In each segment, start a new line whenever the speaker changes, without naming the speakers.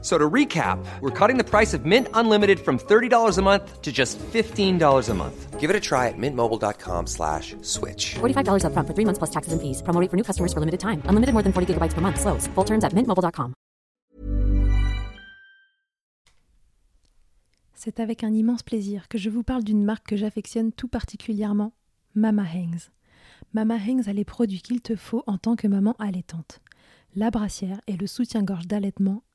So to recap, we're cutting the price of Mint Unlimited from $30 a month to just $15 a month.
Give it a try at mintmobile.com slash switch.
$45 upfront for three months plus taxes and fees. Promo rate for new customers for limited time. Unlimited more than 40 gigabytes per month. Slows. Full terms at mintmobile.com.
C'est avec un immense plaisir que je vous parle d'une marque que j'affectionne tout particulièrement, Mama Hangs. Mama Hangs a les produits qu'il te faut en tant que maman allaitante. La brassière et le soutien-gorge d'allaitement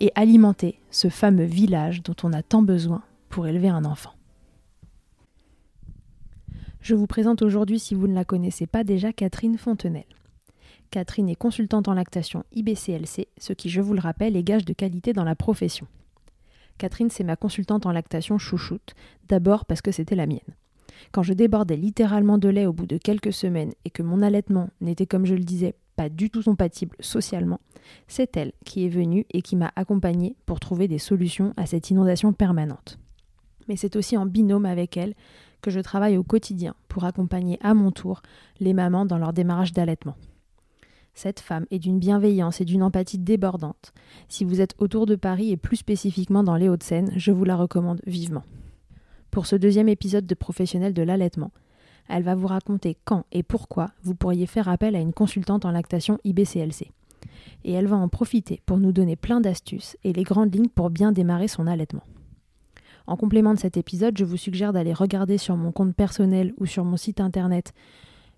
et alimenter ce fameux village dont on a tant besoin pour élever un enfant. Je vous présente aujourd'hui, si vous ne la connaissez pas déjà, Catherine Fontenelle. Catherine est consultante en lactation IBCLC, ce qui, je vous le rappelle, est gage de qualité dans la profession. Catherine, c'est ma consultante en lactation chouchoute, d'abord parce que c'était la mienne. Quand je débordais littéralement de lait au bout de quelques semaines et que mon allaitement n'était, comme je le disais, du tout compatible socialement, c'est elle qui est venue et qui m'a accompagnée pour trouver des solutions à cette inondation permanente. Mais c'est aussi en binôme avec elle que je travaille au quotidien pour accompagner à mon tour les mamans dans leur démarrage d'allaitement. Cette femme est d'une bienveillance et d'une empathie débordante. Si vous êtes autour de Paris et plus spécifiquement dans les Hauts-de-Seine, je vous la recommande vivement. Pour ce deuxième épisode de Professionnel de l'allaitement, elle va vous raconter quand et pourquoi vous pourriez faire appel à une consultante en lactation IBCLC. Et elle va en profiter pour nous donner plein d'astuces et les grandes lignes pour bien démarrer son allaitement. En complément de cet épisode, je vous suggère d'aller regarder sur mon compte personnel ou sur mon site internet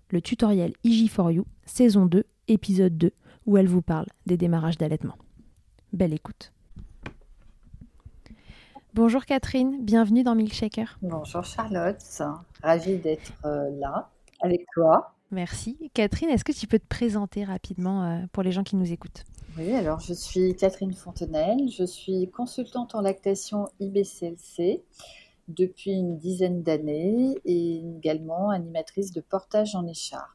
le tutoriel IG4U, saison 2, épisode 2, où elle vous parle des démarrages d'allaitement. Belle écoute. Bonjour Catherine, bienvenue dans Milkshaker.
Bonjour Charlotte, ravie d'être euh, là avec toi.
Merci. Catherine, est-ce que tu peux te présenter rapidement euh, pour les gens qui nous écoutent?
Oui, alors je suis Catherine Fontenelle, je suis consultante en lactation IBCLC depuis une dizaine d'années et également animatrice de portage en écharpe.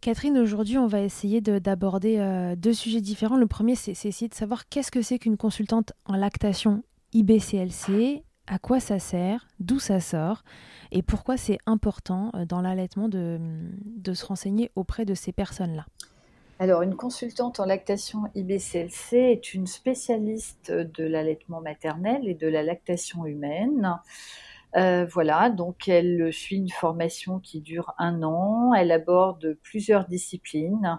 Catherine, aujourd'hui, on va essayer d'aborder euh, deux sujets différents. Le premier, c'est essayer de savoir qu'est-ce que c'est qu'une consultante en lactation IBCLC, à quoi ça sert, d'où ça sort et pourquoi c'est important euh, dans l'allaitement de, de, se renseigner auprès de ces personnes-là.
Alors, une consultante en lactation IBCLC est une spécialiste de l'allaitement maternel et de la lactation humaine. voilà, donc elle suit une formation qui dure un an. Elle aborde plusieurs disciplines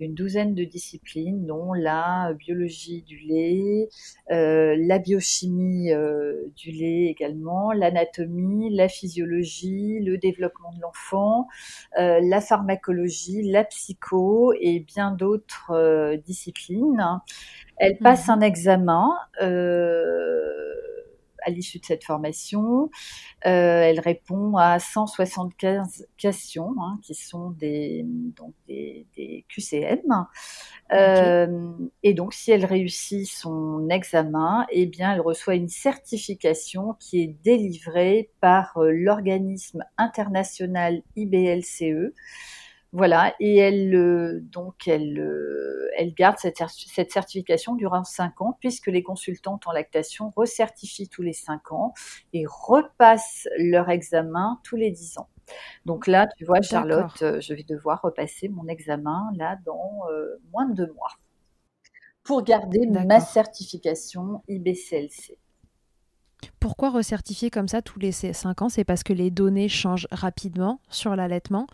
une douzaine de disciplines, dont la biologie du lait, euh, la biochimie euh, du lait également, l'anatomie, la physiologie, le développement de l'enfant, euh, la pharmacologie, la psycho et bien d'autres disciplines. Elle passe mhm. un examen à l'issue de cette formation. Euh, elle répond à 175 questions, hein, qui sont des, donc des, QCM. Euh, et donc, si elle réussit son examen, eh bien, elle reçoit une certification qui est délivrée par euh, l'organisme international IBLCE. Voilà, et elle euh, donc elle, euh, elle garde cette, cette, certification durant 5 ans puisque les consultantes en lactation recertifient tous les 5 ans et repassent leur examen tous les 10 ans. Donc là, tu vois, Charlotte, euh, je vais devoir repasser mon examen là dans moins de deux mois pour garder ma certification IBCLC.
Pourquoi recertifier comme ça tous les 5 ans? C'est parce que les données changent rapidement sur l'allaitement?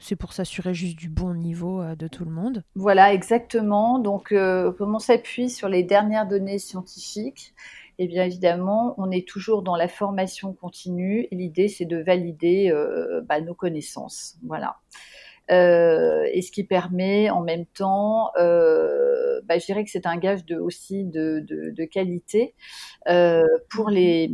C'est pour s'assurer juste du bon niveau euh, de tout le monde.
Voilà, exactement. Donc, euh, comme on s'appuie sur les dernières données scientifiques, et eh bien évidemment, on est toujours dans la formation continue. L'idée, c'est de valider euh, bah, nos connaissances. Voilà. et ce qui permet en même temps, bah, je dirais que c'est un gage de, aussi de, de qualité pour les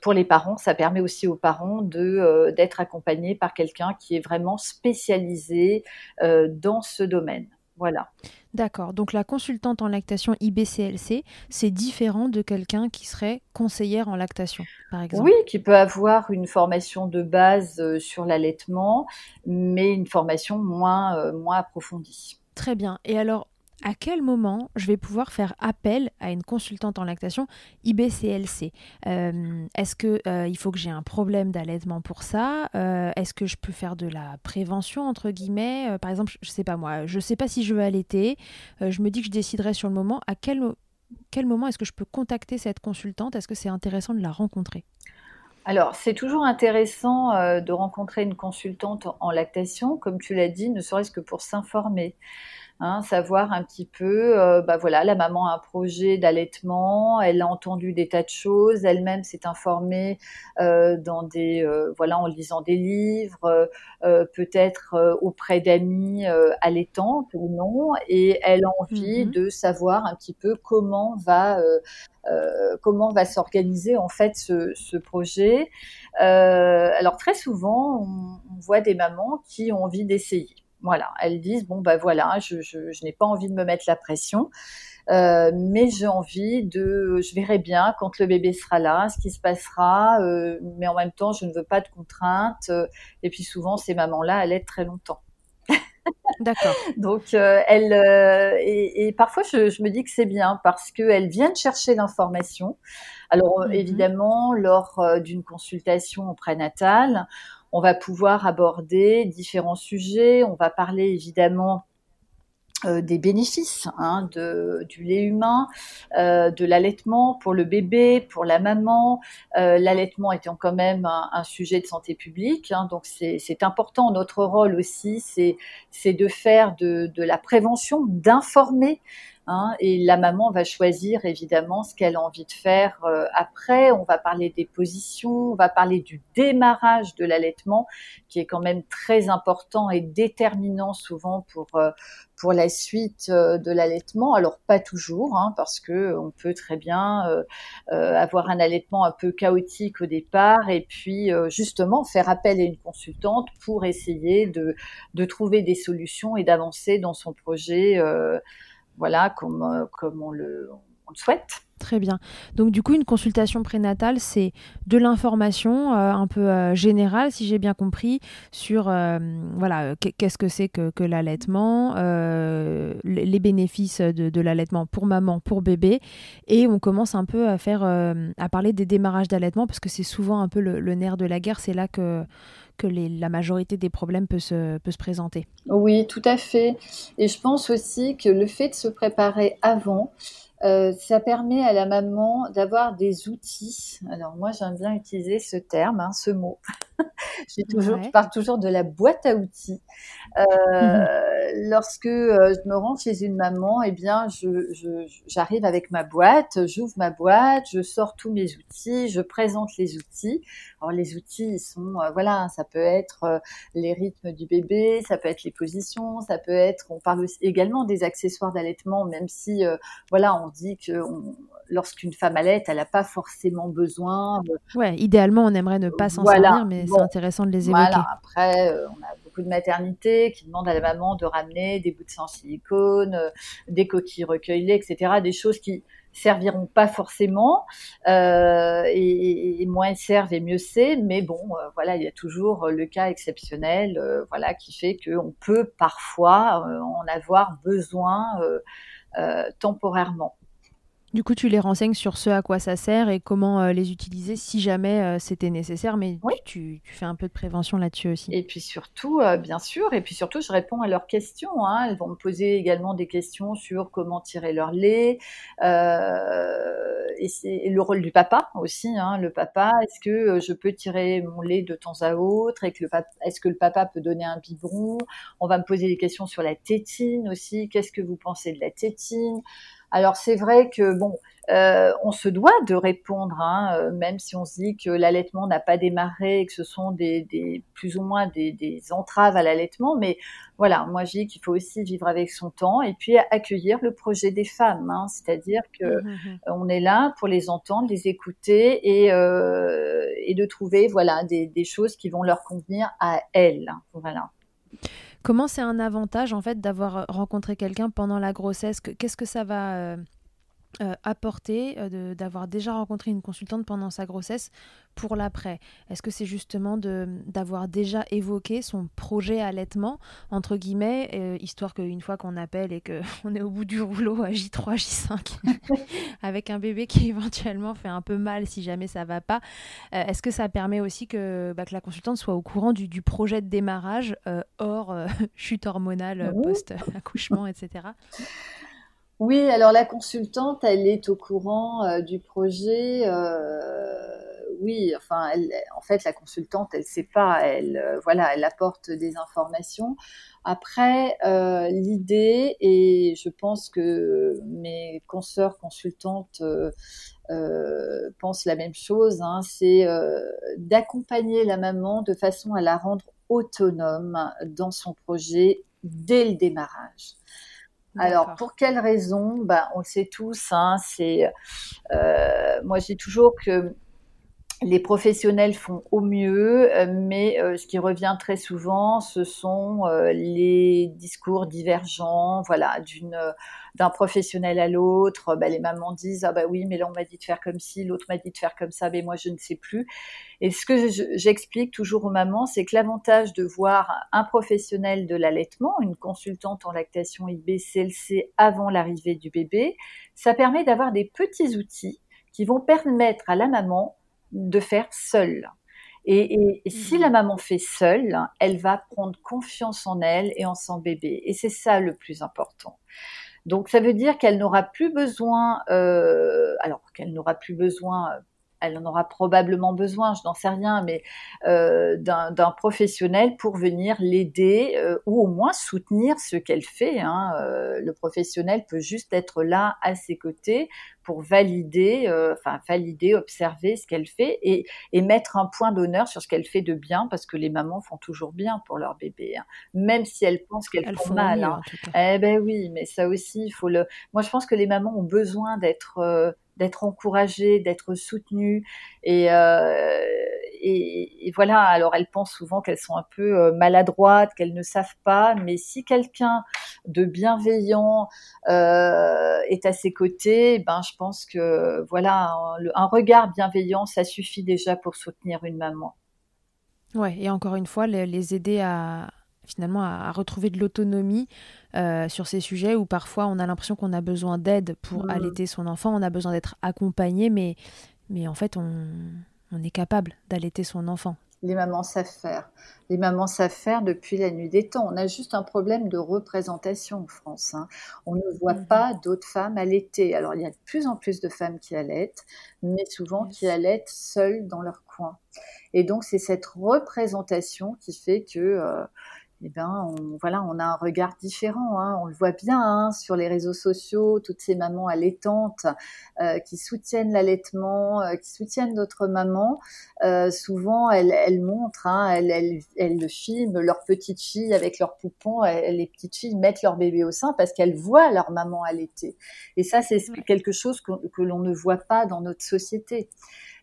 pour les parents, ça permet aussi aux parents de euh, d'être accompagnés par quelqu'un qui est vraiment spécialisé euh, dans ce domaine. Voilà.
D'accord. Donc la consultante en lactation IBCLC, c'est différent de quelqu'un qui serait conseillère en lactation, par exemple?
Oui, qui peut avoir une formation de base euh, sur l'allaitement, mais une formation moins, moins approfondie.
Très bien. Et alors, à quel moment je vais pouvoir faire appel à une consultante en lactation IBCLC euh, Est-ce qu'il euh, il faut que j'ai un problème d'allaitement pour ça euh, Est-ce que je peux faire de la prévention entre guillemets Par exemple, je ne sais pas moi, je ne sais pas si je veux allaiter. je me dis que je déciderai sur le moment. À quel, quel moment est-ce que je peux contacter cette consultante? Est-ce que c'est intéressant de la rencontrer?
Alors, c'est toujours intéressant de rencontrer une consultante en lactation, comme tu l'as dit, ne serait-ce que pour s'informer. Hein, savoir un petit peu, euh, bah voilà, la maman a un projet d'allaitement, elle a entendu des tas de choses, elle-même s'est informée euh, dans des, euh, voilà, en lisant des livres, peut-être auprès d'amis allaitantes ou non, et elle a envie mmh de savoir un petit peu comment va comment va s'organiser en fait ce, projet. alors très souvent, on, voit des mamans qui ont envie d'essayer. Voilà, elles disent bon ben voilà, je, n'ai pas envie de me mettre la pression. Euh, mais j'ai envie de, je verrai bien quand le bébé sera là, ce qui se passera, euh, mais en même temps, je ne veux pas de contraintes. et puis souvent, ces mamans-là, elles aident très longtemps.
D'accord.
Donc, euh, elles, et, parfois, je, me dis que c'est bien parce qu'elles viennent chercher l'information. Alors, mhm. évidemment, lors d'une consultation au prénatal, on va pouvoir aborder différents sujets. On va parler évidemment euh, des bénéfices hein, du lait humain, euh, de l'allaitement pour le bébé, pour la maman. Euh, l'allaitement étant quand même un, sujet de santé publique, hein, donc c'est important. Notre rôle aussi, c'est de faire de, de la prévention, d'informer Hein, et la maman va choisir évidemment ce qu'elle a envie de faire euh, après. On va parler des positions, on va parler du démarrage de l'allaitement, qui est quand même très important et déterminant souvent pour euh, pour la suite euh, de l'allaitement. Alors pas toujours, hein, parce que on peut très bien avoir un allaitement un peu chaotique au départ, et puis justement faire appel à une consultante pour essayer de de trouver des solutions et d'avancer dans son projet voilà, comme, euh, on, le, souhaite.
Très bien. Donc du coup, une consultation prénatale, c'est de l'information euh, un peu euh, générale, si j'ai bien compris, sur voilà qu'est-ce que c'est que, que l'allaitement, les bénéfices de, l'allaitement pour maman, pour bébé, et on commence un peu à faire, à parler des démarrages d'allaitement parce que c'est souvent un peu le nerf de la guerre. C'est là que que la majorité des problèmes peut se, peut se présenter.
Oui, tout à fait. Et je pense aussi que le fait de se préparer avant, euh, ça permet à la maman d'avoir des outils. Alors moi, j'aime bien utiliser ce terme, hein, ce mot. toujours, Je parle toujours de la boîte à outils. Euh, lorsque euh, je me rends chez une maman, eh bien, j'arrive je, avec ma boîte, j'ouvre ma boîte, je sors tous mes outils, je présente les outils. Alors les outils, ils sont, voilà, ça peut être les rythmes du bébé, ça peut être les positions, ça peut être, on parle également des accessoires d'allaitement, même si, voilà, on dit que lorsqu'une femme allait, elle n'a pas forcément besoin.
Ouais, idéalement, on aimerait ne pas s'en servir, mais c'est intéressant de les évoquer. Voilà.
Après, euh, on a beaucoup de maternités qui demandent à la maman de ramener des bouts de sang silicone, euh, des coquilles recueillées, etc. Des choses qui serviront pas forcément euh, et, moins elles servent et mieux c'est mais bon voilà il y a toujours le cas exceptionnel voilà qui fait qu'on peut parfois en avoir besoin euh, temporairement.
Du coup, tu les renseignes sur ce à quoi ça sert et comment euh, les utiliser si jamais euh, c'était nécessaire, mais tu, fais un peu de prévention là-dessus aussi.
Et puis surtout, bien sûr, et puis surtout, je réponds à leurs questions. Hein. Elles vont me poser également des questions sur comment tirer leur lait, et le rôle du papa aussi. Hein. Le papa, est-ce que je peux tirer mon lait de temps à autre, et que le est-ce que le papa peut donner un biberon? On va me poser des questions sur la tétine aussi. Qu'est-ce que vous pensez de la tétine? Alors c'est vrai que bon, euh, on se doit de répondre, hein, euh, même si on se dit que l'allaitement n'a pas démarré et que ce sont des, plus ou moins des, entraves à l'allaitement, mais voilà, moi je dis qu'il faut aussi vivre avec son temps et puis accueillir le projet des femmes, hein, c'est-à-dire que mmh, mmh, mmh. on est là pour les entendre, les écouter et, euh, et de trouver voilà des, des, choses qui vont leur convenir à elles, voilà.
Comment c'est un avantage en fait d'avoir rencontré quelqu'un pendant la grossesse? Qu'est-ce que ça va euh, euh, apporter euh, d'avoir déjà rencontré une consultante pendant sa grossesse pour l'après Est-ce que c'est justement d'avoir déjà évoqué son projet allaitement, entre guillemets, euh, histoire qu'une fois qu'on appelle et qu'on est au bout du rouleau à J3, J5, avec un bébé qui éventuellement fait un peu mal si jamais ça va pas, est-ce que ça permet aussi que, bah, que, la consultante soit au courant du, du projet de démarrage hors chute hormonale post-accouchement, etc.
Oui, alors la consultante, elle est au courant euh, du projet. Euh, oui, enfin, elle, en fait, la consultante, elle sait pas. Elle, euh, voilà, elle apporte des informations. Après, l'idée, et je pense que mes consoeurs consultantes pensent la même chose, hein, c'est d'accompagner la maman de façon à la rendre autonome dans son projet dès le démarrage. Alors, pour quelles raisons ben, On le sait tous, hein, c'est, euh, moi je dis toujours que les professionnels font au mieux, mais euh, ce qui revient très souvent, ce sont euh, les discours divergents, voilà, d'une d'un professionnel à l'autre. Bah, les mamans disent ah bah oui, mais là on m'a dit de faire comme ci, l'autre m'a dit de faire comme ça, mais moi je ne sais plus. Et ce que j'explique toujours aux mamans, c'est que l'avantage de voir un professionnel de l'allaitement, une consultante en lactation IBCLC avant l'arrivée du bébé, ça permet d'avoir des petits outils qui vont permettre à la maman de faire seule. Et, si la mhm. maman fait seule, elle va prendre confiance en elle et en son bébé. Et c'est ça le plus important. Donc ça veut dire qu'elle n'aura plus besoin, euh, alors qu'elle n'aura plus besoin elle en aura probablement besoin, je n'en sais rien, mais euh, d'un professionnel pour venir l'aider euh, ou au moins soutenir ce qu'elle fait. Hein. Euh, le professionnel peut juste être là à ses côtés pour valider, enfin valider, observer ce qu'elle fait et, mettre un point d'honneur sur ce qu'elle fait de bien, parce que les mamans font toujours bien pour leur bébé, hein. même si elles pensent qu'elles font, mal. Hein. Eh ben oui, mais ça aussi, il faut le. Moi, je pense que les mamans ont besoin d'être d'être encouragée, d'être soutenue. Euh, et, et, voilà, alors elles pensent souvent qu'elles sont un peu euh, maladroites, qu'elles ne savent pas, mais si quelqu'un de bienveillant euh, est à ses côtés, ben je pense que voilà, un, regard bienveillant, ça suffit déjà pour soutenir une maman.
Ouais, et encore une fois, les aider à, finalement à, retrouver de l'autonomie euh, sur ces sujets où parfois on a l'impression qu'on a besoin d'aide pour allaiter son enfant, on a besoin d'être accompagné, mais, mais en fait on, on est capable d'allaiter son enfant.
les mamans savent faire. Les mamans savent faire depuis la nuit des temps. On a juste un problème de représentation en France. Hein. On ne voit mmh pas d'autres femmes allaiter. Alors, il y a de plus en plus de femmes qui allaitent, mais souvent qui allaitent seules dans leur coin. Et donc, c'est cette représentation qui fait que euh, eh ben, on, voilà, on a un regard différent. Hein. On le voit bien hein, sur les réseaux sociaux, toutes ces mamans allaitantes euh, qui soutiennent l'allaitement, euh, qui soutiennent d'autres mamans. Euh, souvent, elles, elles montrent, hein, elles, elles, elles, le filment, leurs petites filles avec leurs poupons. les petites filles mettent leur bébé au sein parce qu'elles voient leur maman allaiter. Et ça, c'est quelque chose que, que l'on ne voit pas dans notre société.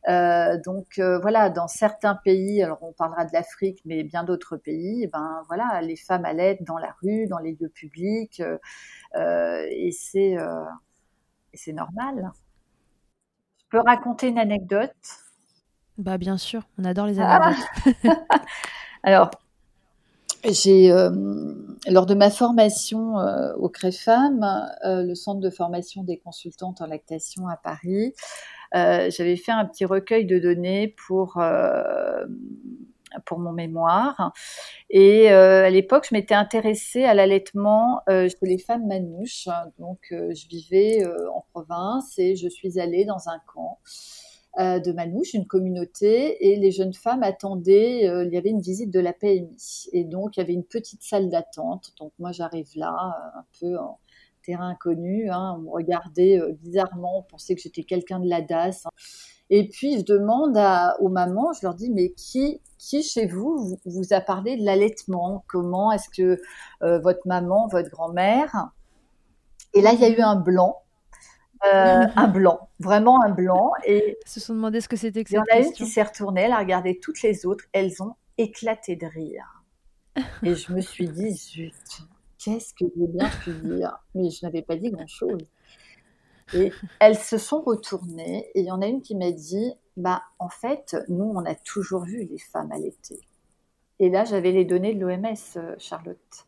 Euh, donc euh, voilà, dans certains pays, alors on parlera de l'Afrique, mais bien d'autres pays, eh ben voilà, les femmes allaitent dans la rue, dans les lieux publics, euh, et c'est c'est normal. Je peux raconter une anecdote?
Bah bien sûr, on adore les anecdotes.
alors, j'ai lors de ma formation au CREFAM, le centre de formation des consultantes en lactation à Paris, j'avais fait un petit recueil de données pour euh, pour mon mémoire. Et euh, à l'époque, je m'étais intéressée à l'allaitement euh, chez les femmes manouches. Donc, euh, je vivais en province et je suis allée dans un camp de manouches, une communauté, et les jeunes femmes attendaient. il y avait une visite de la PMI, et donc il y avait une petite salle d'attente. Donc moi, j'arrive là, un peu en terrain inconnu. Hein. On me regardait euh, bizarrement, on pensait que j'étais quelqu'un de la DAS. Hein. Et puis je demande à, aux mamans, je leur dis mais qui qui chez vous vous, a parlé de l'allaitement? Comment est-ce que euh, votre maman, votre grand-mère? Et là il y a eu un blanc. Euh, un blanc, vraiment un blanc. Et
se sont demandé ce que c'était que
Il y en a une qui s'est retournée, elle a regardé toutes les autres, elles ont éclaté de rire. Et je me suis dit, zut, qu'est-ce que j'ai bien pu dire? Mais je n'avais pas dit grand-chose. Et elles se sont retournées et il y en a une qui m'a dit, bah en fait, nous, on a toujours vu les femmes allaiter. Et là, j'avais les données de l'OMS, euh, Charlotte.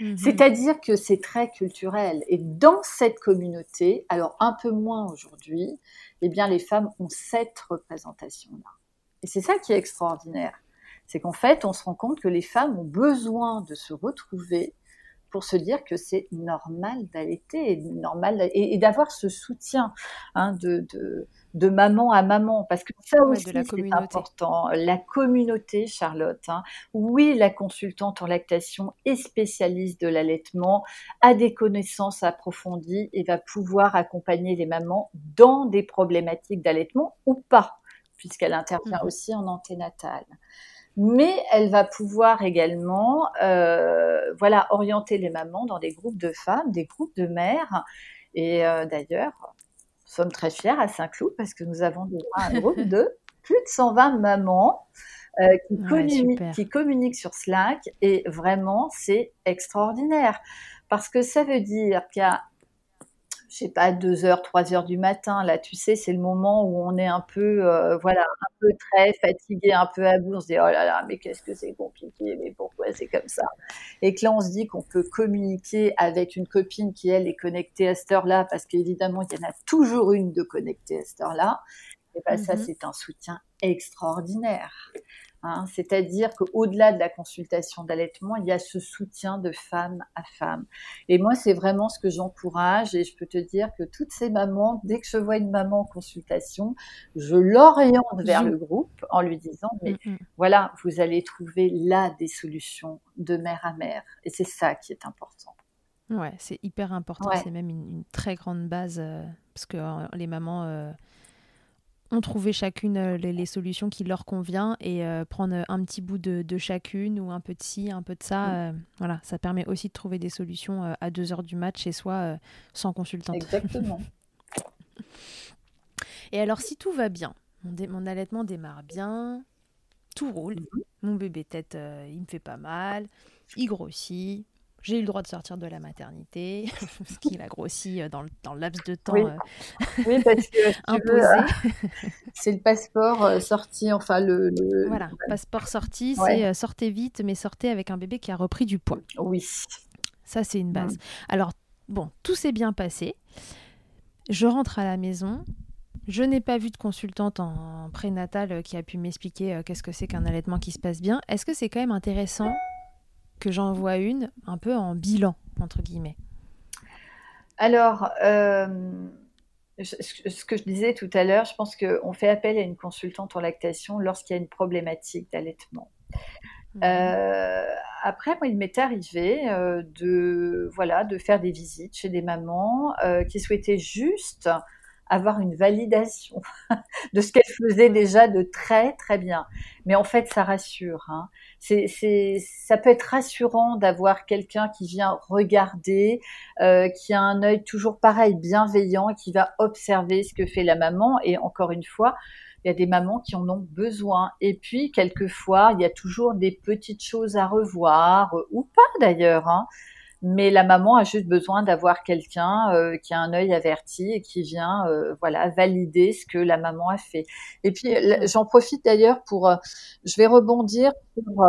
Mhm. C'est-à-dire que c'est très culturel. Et dans cette communauté, alors un peu moins aujourd'hui, eh bien, les femmes ont cette représentation-là. Et c'est ça qui est extraordinaire. C'est qu'en fait, on se rend compte que les femmes ont besoin de se retrouver pour se dire que c'est normal d'allaiter, normal et, d'avoir ce soutien hein, de, de, maman à maman, parce que ça aussi c'est important. La communauté, Charlotte. Hein. Oui, la consultante en lactation est spécialiste de l'allaitement, a des connaissances approfondies et va pouvoir accompagner les mamans dans des problématiques d'allaitement ou pas, puisqu'elle intervient mmh. aussi en anténatale mais elle va pouvoir également euh, voilà orienter les mamans dans des groupes de femmes, des groupes de mères. Et euh, d'ailleurs, nous sommes très fiers à Saint-Cloud parce que nous avons déjà un groupe de plus de 120 mamans euh, qui, communiquent, qui communiquent sur Slack. Et vraiment c'est extraordinaire. Parce que ça veut dire qu'il y a je sais pas, 2 heures, 3 heures du matin. Là, tu sais, c'est le moment où on est un peu, euh, voilà, un peu très fatigué, un peu à bout. On se dit, oh là là, mais qu'est-ce que c'est compliqué, mais pourquoi c'est comme ça? Et que là, on se dit qu'on peut communiquer avec une copine qui, elle, est connectée à cette heure-là, parce qu'évidemment, il y en a toujours une de connectée à cette heure-là. Et bien, ça, mmh c'est un soutien extraordinaire. Hein, C'est-à-dire qu'au-delà de la consultation d'allaitement, il y a ce soutien de femme à femme. Et moi, c'est vraiment ce que j'encourage. Et je peux te dire que toutes ces mamans, dès que je vois une maman en consultation, je l'oriente vers le groupe en lui disant, mais mm, mm. voilà, vous allez trouver là des solutions de mère à mère. Et c'est ça qui est important.
Ouais, c'est hyper important. C'est même une, très grande base euh, parce que euh, les mamans... Euh, ont trouvé chacune euh, les, solutions qui leur convient et euh, prendre un petit bout de, chacune ou un peu de ci, un peu de ça. Euh, voilà, ça permet aussi de trouver des solutions à 2 heures du match chez soi sans consultant.
Exactement.
et alors, si tout va bien, mon, allaitement démarre bien, tout roule, mhm. mon bébé tête, il me fait pas mal, il grossit, j'ai eu le droit de sortir de la maternité, parce qu'il a grossi euh, dans le, dans le laps de temps
oui. Euh, parce que imposé. Euh, c'est le passeport sorti, enfin le,
Voilà, passeport sorti, c'est sortez vite, mais sortez avec un bébé qui a repris du poids.
Oui.
Ça, c'est une base. Alors, bon, tout s'est bien passé. Je rentre à la maison, Je n'ai pas vu de consultante en prénatal qui a pu m'expliquer qu'est-ce que c'est qu'un allaitement qui se passe bien. Est-ce que c'est quand même intéressant que j'en vois une un peu en bilan, entre guillemets
Alors, ce que je disais tout à l'heure, je pense qu'on fait appel à une consultante en lactation lorsqu'il y a une problématique d'allaitement. Mmh. Euh, après, moi, il m'est arrivé euh, de voilà de faire des visites chez des mamans euh, qui souhaitaient juste avoir une validation de ce qu'elle faisait déjà de très très bien. Mais en fait, ça rassure. Hein. C'est, ça peut être rassurant d'avoir quelqu'un qui vient regarder, euh, qui a un œil toujours pareil, bienveillant, qui va observer ce que fait la maman. Et encore une fois, il y a des mamans qui en ont besoin. Et puis, quelquefois, il y a toujours des petites choses à revoir, ou pas d'ailleurs. Hein mais la maman a juste besoin d'avoir quelqu'un euh, qui a un œil averti et qui vient euh, voilà valider ce que la maman a fait. Et puis j'en profite d'ailleurs pour, euh, je vais rebondir sur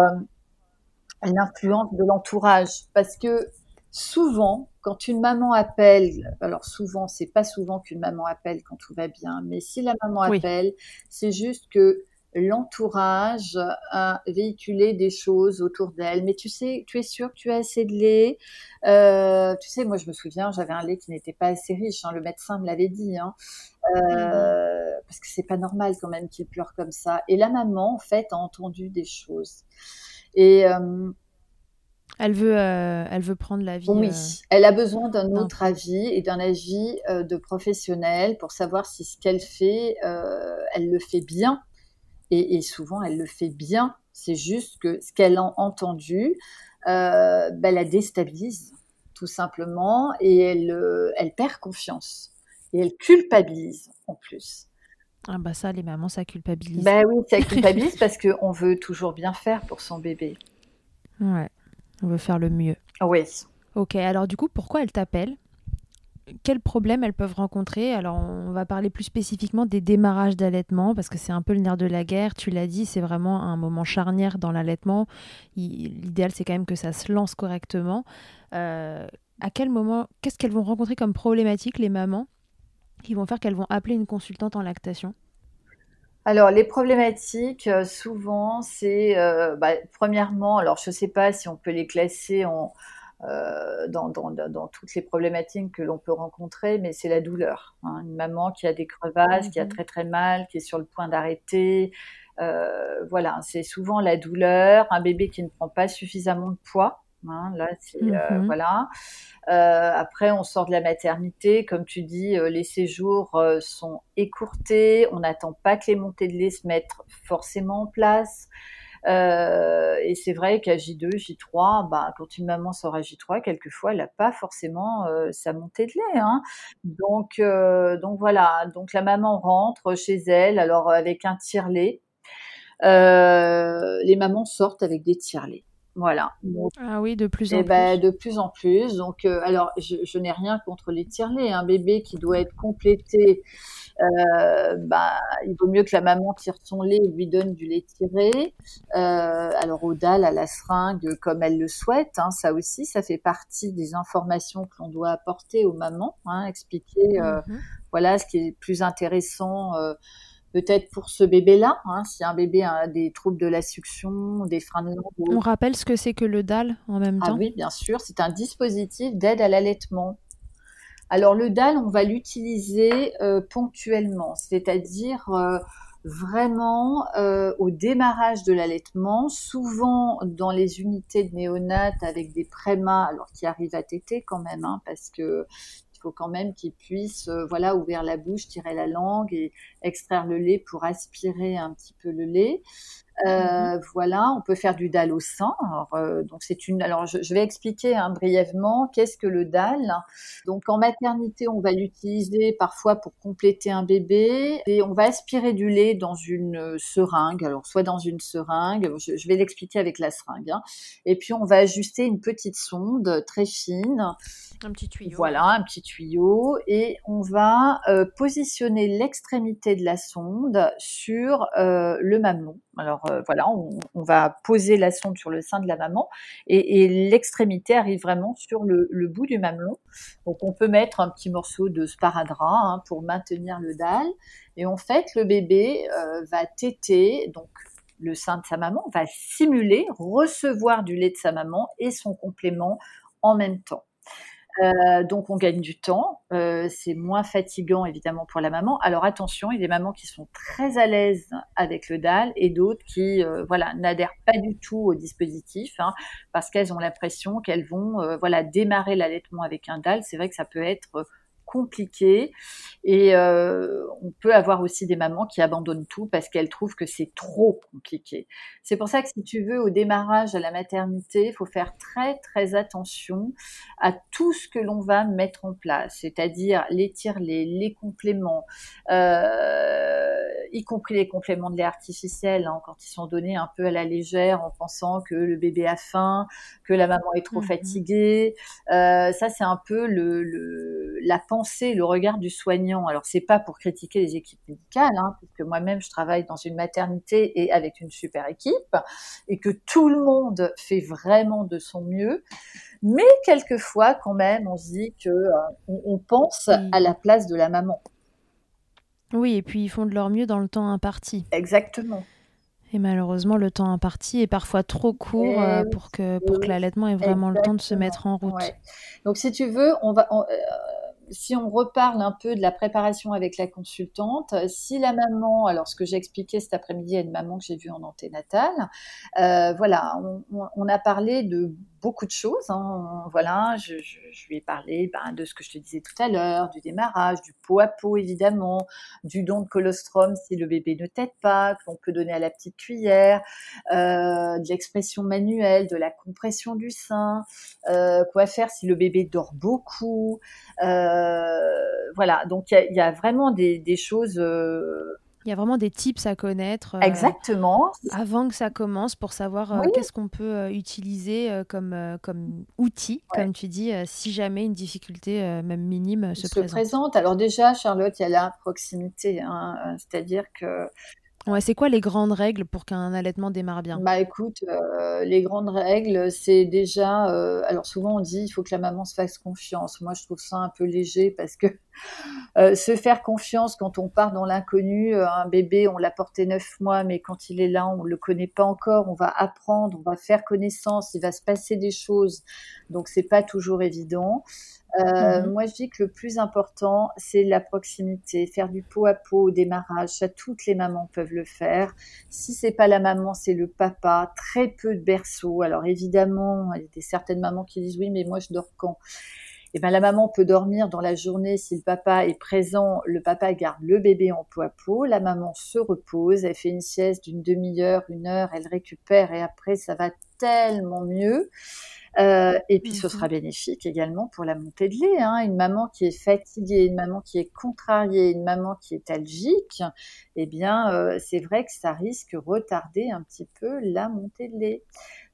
l'influence de l'entourage. Parce que souvent quand une maman appelle, alors souvent c'est pas souvent qu'une maman appelle quand tout va bien, mais si la maman appelle, c'est juste que l'entourage a véhiculé des choses autour d'elle. Mais tu sais, tu es sûr que tu as assez de lait. Euh, tu sais, moi je me souviens, j'avais un lait qui n'était pas assez riche. Hein, le médecin me l'avait dit. Hein, euh, parce que c'est pas normal quand même qu'il pleure comme ça. Et la maman, en fait, a entendu des choses. Et euh,
elle veut, elle veut prendre l'avis.
Oui, elle a besoin d'un autre avis et d'un avis de professionnel pour savoir si ce qu'elle fait, elle le fait bien et, souvent elle le fait bien. C'est juste que ce qu'elle a entendu, euh, ben, la déstabilise tout simplement et elle, euh, elle perd confiance et elle culpabilise en plus.
Ah bah ça, les mamans, ça culpabilise.
Ben oui, ça culpabilise parce qu'on veut toujours bien faire pour son bébé.
Ouais, on veut faire le mieux.
Oui.
Ok, alors du coup, pourquoi elle t'appelle? Quels problèmes elles peuvent rencontrer Alors, on va parler plus spécifiquement des démarrages d'allaitement, parce que c'est un peu le nerf de la guerre. Tu l'as dit, c'est vraiment un moment charnière dans l'allaitement. L'idéal, c'est quand même que ça se lance correctement. Euh, à quel moment, qu'est-ce qu'elles vont rencontrer comme problématique, les mamans, qui vont faire qu'elles vont appeler une consultante en lactation?
Alors, les problématiques, euh, souvent, c'est, euh, bah, premièrement, alors je ne sais pas si on peut les classer en, dans, dans, dans, toutes les problématiques que l'on peut rencontrer, mais c'est la douleur. Hein. Une maman qui a des crevasses, qui a mhm. très très mal, qui est sur le point d'arrêter. Euh, voilà, c'est souvent la douleur, un bébé qui ne prend pas suffisamment de poids. Hein, là, c'est euh, mhm. voilà. Euh, après, on sort de la maternité, comme tu dis, euh, les séjours sont écourtés. On n'attend pas que les montées de lait se mettent forcément en place. Euh, et c'est vrai qu'à J2, J3, bah, quand une maman sort à J3, quelquefois, elle n'a pas forcément euh, sa montée de lait. Hein. Donc, euh, donc voilà. Donc la maman rentre chez elle, alors avec un tire-lait. les mamans sortent avec des tire-lait. Voilà.
ah oui, de plus en
et
plus.
Ben, de plus en plus. Donc, alors, je, je n'ai rien contre les tire-laits. Un bébé qui doit être complété euh, bah, il vaut mieux que la maman tire son lait et lui donne du lait tiré. Euh, alors au dalle, à la seringue, comme elle le souhaite, hein, ça aussi, ça fait partie des informations que l'on doit apporter aux mamans, hein, expliquer euh, mhm. voilà ce qui est plus intéressant. Euh, peut-être pour ce bébé-là, hein, si un bébé a des troubles de la succion, des freins de langue.
On rappelle ce que c'est que le DAL en même
ah
temps.
Ah oui, bien sûr, c'est un dispositif d'aide à l'allaitement. Alors le DAL, on va l'utiliser euh, ponctuellement, c'est-à-dire euh, vraiment euh, au démarrage de l'allaitement, souvent dans les unités de néonates avec des prémas, alors qui arrivent à téter quand même, hein, parce que il faut quand même qu'ils puissent voilà ouvrir la bouche, tirer la langue et extraire le lait pour aspirer un petit peu le lait. Euh, mhm. Voilà, on peut faire du dalle au sein. Alors, euh, donc c'est une. Alors je, vais expliquer hein, brièvement qu'est-ce que le dalle. Donc en maternité, on va l'utiliser parfois pour compléter un bébé et on va aspirer du lait dans une euh, seringue. Alors soit dans une seringue, je, vais l'expliquer avec la seringue. Hein. Et puis on va ajuster une petite sonde très fine.
Un petit tuyau.
Voilà, un petit tuyau et on va positionner l'extrémité de la sonde sur le mamelon Alors euh, voilà, on, va poser la sonde sur le sein de la maman et, l'extrémité arrive vraiment sur le, bout du mamelon. Donc on peut mettre un petit morceau de sparadrap hein, pour maintenir le dalle. Et en fait, le bébé euh, va téter, donc le sein de sa maman va simuler recevoir du lait de sa maman et son complément en même temps. Euh, donc on gagne du temps, euh, c'est moins fatigant évidemment pour la maman. Alors attention, il y a des mamans qui sont très à l'aise avec le DAL et d'autres qui euh, voilà n'adhèrent pas du tout au dispositif hein, parce qu'elles ont l'impression qu'elles vont voilà démarrer l'allaitement avec un DAL. C'est vrai que ça peut être compliqué. Et euh, on peut avoir aussi des mamans qui abandonnent tout parce qu'elles trouvent que c'est trop compliqué. C'est pour ça que si tu veux, au démarrage à la maternité, il faut faire très très attention à tout ce que l'on va mettre en place, c'est-à-dire les tirelets, les compléments, euh, y compris les compléments de lait artificiel, hein, quand ils sont donnés un peu à la légère en pensant que le bébé a faim, que la maman est trop mmh fatiguée. Euh, ça, c'est un peu le, le la pensée le regard du soignant. Alors c'est pas pour critiquer les équipes médicales, hein, puisque moi-même je travaille dans une maternité et avec une super équipe, et que tout le monde fait vraiment de son mieux. Mais quelquefois, quand même, on se dit que euh, on, pense à la place de la maman.
Oui, et puis ils font de leur mieux dans le temps imparti.
Exactement.
Et malheureusement, le temps imparti est parfois trop court euh, pour que, pour que l'allaitement ait vraiment le temps de se mettre en route.
Donc, si tu veux, on va, euh, si on reparle un peu de la préparation avec la consultante, si la maman, alors ce que j'ai expliqué cet après-midi à une maman que j'ai vue en anténatale, euh, voilà, on, a parlé de beaucoup de choses. Hein. Voilà, je, lui ai parlé ben, de ce que je te disais tout à l'heure, du démarrage, du pot à pot évidemment, du don de colostrum si le bébé ne tète pas, qu'on peut donner à la petite cuillère, euh, de l'expression manuelle, de la compression du sein, euh, quoi faire si le bébé dort beaucoup. voilà, donc il y, a vraiment des, des choses
il y a vraiment des tips à connaître.
Euh, Exactement.
Avant que ça commence pour savoir euh, qu'est-ce qu'on peut euh, utiliser comme, comme outil, comme tu dis, si jamais une difficulté, même minime, se, se présente.
Alors déjà, Charlotte, il y a la proximité. Hein, c'est-à-dire que
Ouais, c'est quoi les grandes règles pour qu'un allaitement démarre bien?
Bah écoute, euh, les grandes règles, c'est déjà, euh, alors souvent on dit il faut que la maman se fasse confiance. Moi je trouve ça un peu léger parce que euh, se faire confiance quand on part dans l'inconnu, un bébé on l'a porté neuf mois, mais quand il est là on le connaît pas encore, on va apprendre, on va faire connaissance, il va se passer des choses, donc c'est pas toujours évident. Euh, mhm. Moi, je dis que le plus important, c'est la proximité, faire du pot à pot au démarrage. Ça, toutes les mamans peuvent le faire. Si c'est pas la maman, c'est le papa. Très peu de berceaux. Alors évidemment, il y a des certaines mamans qui disent oui, mais moi je dors quand? Eh ben, la maman peut dormir dans la journée si le papa est présent. Le papa garde le bébé en pot à pot. La maman se repose. Elle fait une sieste d'une demi-heure, une heure. Elle récupère et après, ça va tellement mieux. Euh, et puis ce mhm. sera bénéfique également pour la montée de lait. Hein. Une maman qui est fatiguée, une maman qui est contrariée, une maman qui est algique, eh bien euh, c'est vrai que ça risque de retarder un petit peu la montée de lait.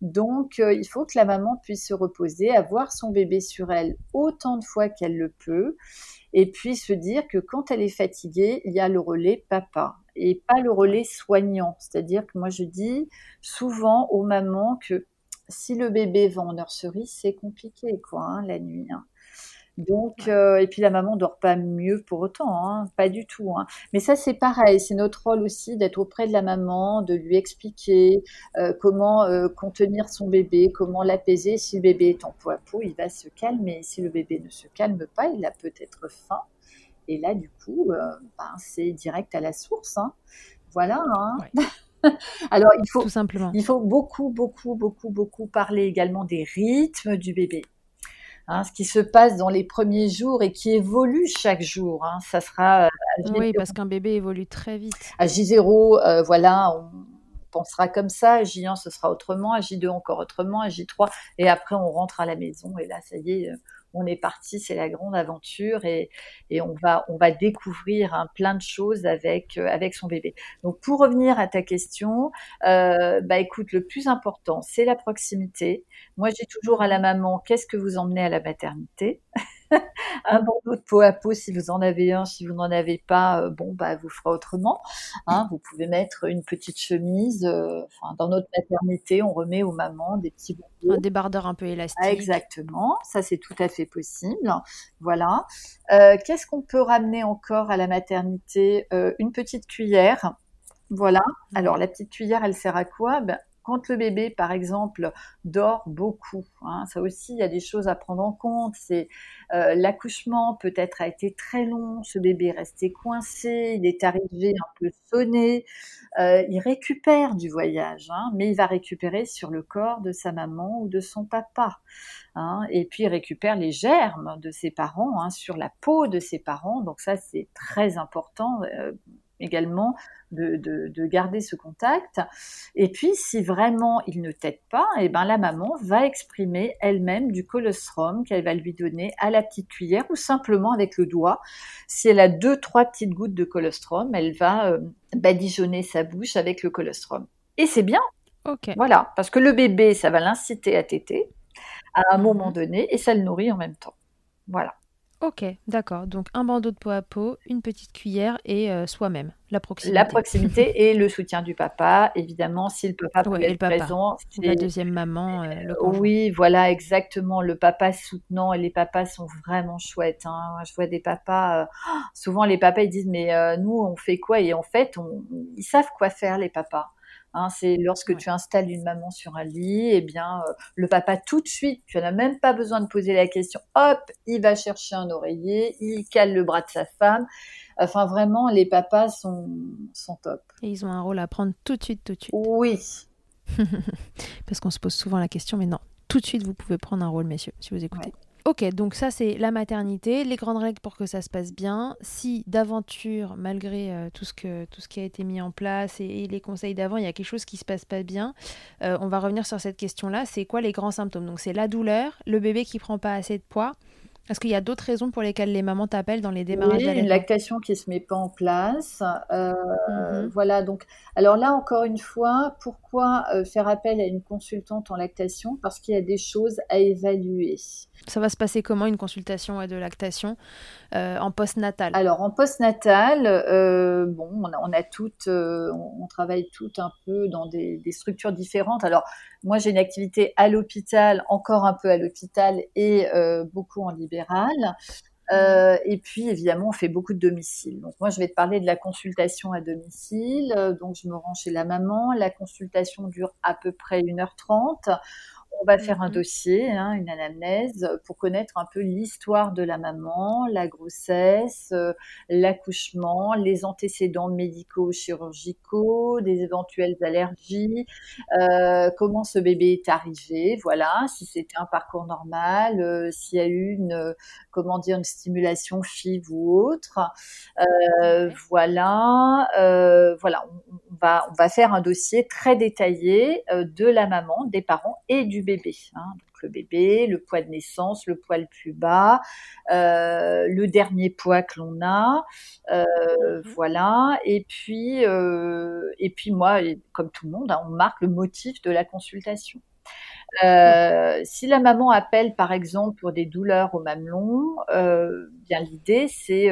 Donc euh, il faut que la maman puisse se reposer, avoir son bébé sur elle autant de fois qu'elle le peut, et puis se dire que quand elle est fatiguée, il y a le relais papa et pas le relais soignant. C'est-à-dire que moi je dis souvent aux mamans que si le bébé va en nurserie, c'est compliqué, quoi, hein, la nuit. Hein. Donc, euh, et puis la maman dort pas mieux pour autant, hein, pas du tout. Mais ça, c'est pareil, c'est notre rôle aussi d'être auprès de la maman, de lui expliquer euh, comment euh, contenir son bébé, comment l'apaiser. Si le bébé est en peau à peau, il va se calmer. Si le bébé ne se calme pas, il a peut-être faim. Et là, du coup, ben, c'est direct à la source. Voilà. Alors, il faut, simplement. il faut beaucoup, beaucoup, beaucoup, beaucoup parler également des rythmes du bébé. Hein, ce qui se passe dans les premiers jours et qui évolue chaque jour. Hein. ça sera.
Euh, oui, parce qu'un bébé évolue très vite.
À J0, euh, voilà, on pensera comme ça. À J1, ce sera autrement. À J2, encore autrement. À J3, et après, on rentre à la maison. Et là, ça y est, euh, on est parti, c'est la grande aventure et, on va on va découvrir un plein de choses avec euh, avec son bébé. Donc pour revenir à ta question, euh, bah écoute, le plus important c'est la proximité. Moi j'ai toujours à la maman, qu'est-ce que vous emmenez à la maternité? un bandeau de peau à peau si vous en avez un, si vous n'en avez pas, euh, bon bah vous ferez autrement. Hein. vous pouvez mettre une petite chemise. Euh, dans notre maternité, on remet aux mamans des petits bandeaux.
Un débardeur un peu élastique.
exactement, ça c'est tout à fait possible. Voilà. Euh, qu'est-ce qu'on peut ramener encore à la maternité? Une petite cuillère. Voilà. Alors la petite cuillère, elle sert à quoi? Ben, quand le bébé, par exemple, dort beaucoup, hein, ça aussi, il y a des choses à prendre en compte. C'est euh, l'accouchement peut-être a été très long, ce bébé est resté coincé, il est arrivé un peu sonné, euh, il récupère du voyage, hein, mais il va récupérer sur le corps de sa maman ou de son papa. Hein, et puis il récupère les germes de ses parents sur la peau de ses parents. Donc ça, c'est très important. Euh, également de, de, garder ce contact. Et puis, si vraiment il ne t'aide pas, et eh ben, la maman va exprimer elle-même du colostrum qu'elle va lui donner à la petite cuillère ou simplement avec le doigt. Si elle a deux, trois petites gouttes de colostrum, elle va euh, badigeonner sa bouche avec le colostrum. Et c'est bien.
ok
Voilà, parce que le bébé, ça va l'inciter à téter à un moment mhm. donné et ça le nourrit en même temps. Voilà.
Ok, d'accord. Donc un bandeau de peau à peau, une petite cuillère et euh, soi-même, la proximité.
La proximité et le soutien du papa, évidemment, si le papa peut être présent.
La deuxième maman, euh, le
Oui, voilà, exactement. Le papa soutenant et les papas sont vraiment chouettes. Hein. Je vois des papas, euh, souvent les papas ils disent mais nous on fait quoi? Et en fait, ils savent quoi faire les papas. Hein, c'est lorsque tu installes une maman sur un lit, eh bien, euh, le papa tout de suite, tu n'as même pas besoin de poser la question. Hop, il va chercher un oreiller, il cale le bras de sa femme. Enfin, vraiment, les papas sont, sont top.
Et ils ont un rôle à prendre tout de suite, tout de suite.
Oui.
Parce qu'on se pose souvent la question, mais non, tout de suite, vous pouvez prendre un rôle, messieurs, si vous écoutez. Ok, donc ça c'est la maternité, les grandes règles pour que ça se passe bien. Si d'aventure, malgré euh, tout, ce que, tout ce qui a été mis en place et, les conseils d'avant, il y a quelque chose qui se passe pas bien, euh, on va revenir sur cette question-là. C'est quoi les grands symptômes? Donc c'est la douleur, le bébé qui prend pas assez de poids, est-ce qu'il y a d'autres raisons pour lesquelles les mamans t'appellent dans les démarrages
Oui, une lactation qui se met pas en place. Euh, mhm. Voilà, donc, alors là, encore une fois, pourquoi faire appel à une consultante en lactation? Parce qu'il y a des choses à évaluer.
Ça va se passer comment une consultation de lactation euh, en post-natal?
Alors en post-natal, bon, on a, toutes, on, travaille toutes un peu dans des, structures différentes. Alors moi, j'ai une activité à l'hôpital, encore un peu à l'hôpital et beaucoup en libéral euh, et puis, évidemment, on fait beaucoup de domicile. Donc, moi, je vais te parler de la consultation à domicile. Donc, je me rends chez la maman. La consultation dure à peu près 1h30 on va faire un mhm. dossier, hein, une anamnèse, pour connaître un peu l'histoire de la maman, la grossesse, euh, l'accouchement, les antécédents médicaux, chirurgicaux, des éventuelles allergies, euh, comment ce bébé est arrivé, voilà, si c'était un parcours normal, euh, s'il y a eu une, comment dire, une stimulation FIV ou autre, voilà, voilà, on, va on va faire un dossier très détaillé de la maman, des parents et du bébé. Hein. Donc le bébé, le poids de naissance, le poids le plus bas, euh, le dernier poids que l'on a, euh, mhm. voilà. Et puis, euh, et puis moi, comme tout le monde, hein, on marque le motif de la consultation. si la maman appelle par exemple pour des douleurs au mamelon, bien l'idée c'est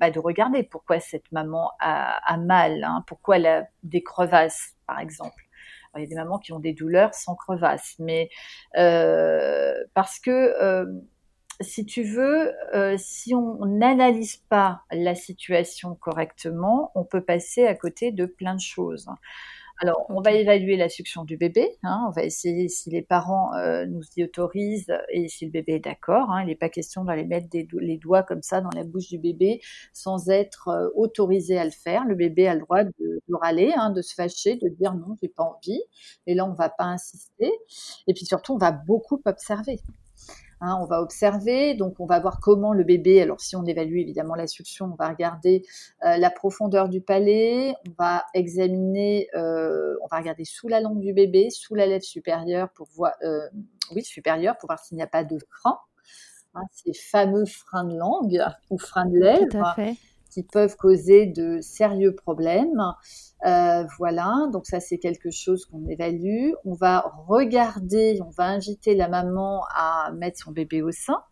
bah, de regarder pourquoi cette maman a, mal, hein, pourquoi elle a des crevasses par exemple il y a des mamans qui ont des douleurs sans crevasse, mais euh, parce que euh, si tu veux, euh, si on n'analyse pas la situation correctement, on peut passer à côté de plein de choses. Alors, on va évaluer la succion du bébé. Hein, on va essayer si les parents euh, nous y autorisent et si le bébé est d'accord. Hein, il n'est pas question d'aller mettre les doigts comme ça dans la bouche du bébé sans être euh, autorisé à le faire. Le bébé a le droit de, de râler, hein, de se fâcher, de dire non, j'ai pas envie. Et là, on va pas insister. Et puis surtout, on va beaucoup observer. Hein, on va observer, donc on va voir comment le bébé, alors si on évalue évidemment la succion, on va regarder euh, la profondeur du palais, on va examiner, euh, on va regarder sous la langue du bébé, sous la lèvre supérieure pour voir, euh, oui supérieure pour voir s'il n'y a pas de frein, hein, ces fameux freins de langue ou freins de lèvres qui peuvent causer de sérieux problèmes. Euh, voilà, donc ça c'est quelque chose qu'on évalue. On va regarder, on va inviter la maman à mettre son bébé au sein.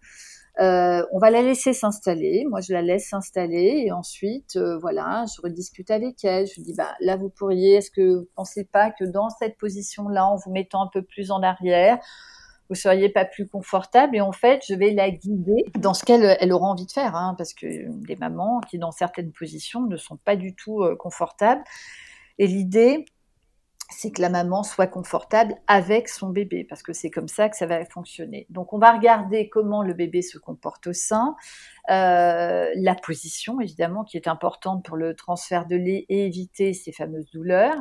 Euh, on va la laisser s'installer. Moi, je la laisse s'installer et ensuite, euh, voilà, je rediscute avec elle. Je lui dis, bah là, vous pourriez. Est-ce que vous pensez pas que dans cette position-là, en vous mettant un peu plus en arrière, vous seriez pas plus confortable. Et en fait je vais la guider dans ce qu'elle elle aura envie de faire hein, parce que des mamans qui dans certaines positions ne sont pas du tout euh, confortables. Et l'idée c'est que la maman soit confortable avec son bébé, parce que c'est comme ça que ça va fonctionner. Donc on va regarder comment le bébé se comporte au sein, la position évidemment qui est importante pour le transfert de lait et éviter ces fameuses douleurs,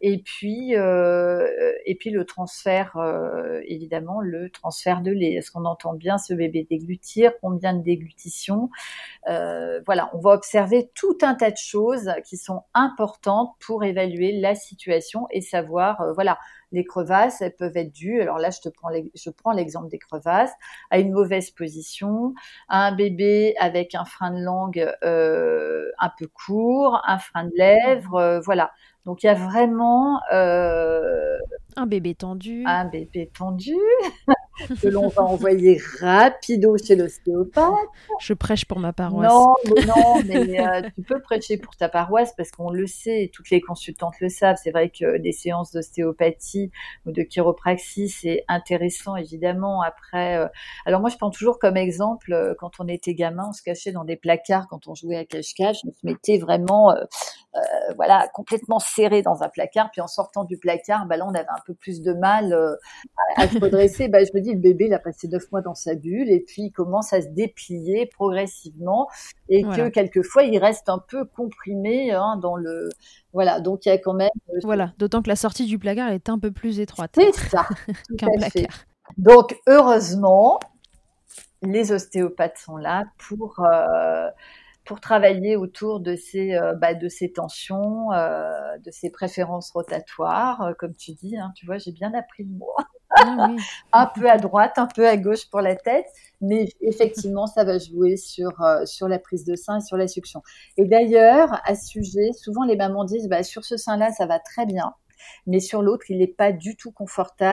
et puis euh, et puis le transfert euh, évidemment le transfert de lait. Est-ce qu'on entend bien ce bébé déglutir? Combien de déglutitions? Voilà, on va observer tout un tas de choses qui sont importantes pour évaluer la situation et savoir voilà les crevasses, elles peuvent être dues. Alors là, je te prends, je prends l'exemple des crevasses à une mauvaise position, à un bébé avec un frein de langue euh, un peu court, un frein de lèvres, euh, voilà. Donc il y a vraiment
euh, un bébé tendu,
un bébé tendu que l'on va envoyer rapido chez l'ostéopathe.
Je prêche pour ma paroisse.
Non, mais non, mais euh, tu peux prêcher pour ta paroisse parce qu'on le sait, toutes les consultantes le savent. C'est vrai que des séances d'ostéopathie ou de chiropraxie, c'est intéressant évidemment. Après, euh, alors moi je prends toujours comme exemple euh, quand on était gamin, on se cachait dans des placards quand on jouait à cache-cache, on se mettait vraiment, voilà, complètement serré dans un placard. Puis en sortant du placard, bah là on avait un peu plus de mal à, se redresser. bah, je me dis le bébé, il a passé neuf mois dans sa bulle et puis il commence à se déplier progressivement et que quelquefois il reste un peu comprimé hein, dans le. Voilà, donc il y a quand même.
Euh, voilà, d'autant que la sortie du placard est un peu plus étroite.
C'est ça. qu'un placard. Donc heureusement, les ostéopathes sont là pour. Euh, pour travailler autour de ces, euh, bah, de ces tensions, de ces préférences rotatoires, comme tu dis. Hein, tu vois, j'ai bien appris le mot. Ah un peu à droite, un peu à gauche pour la tête, mais effectivement, ça va jouer sur, euh, sur la prise de sein et sur la succion. Et d'ailleurs, à ce sujet, souvent les mamans disent, bah, sur ce sein-là, ça va très bien, mais sur l'autre, il n'est pas du tout confortable.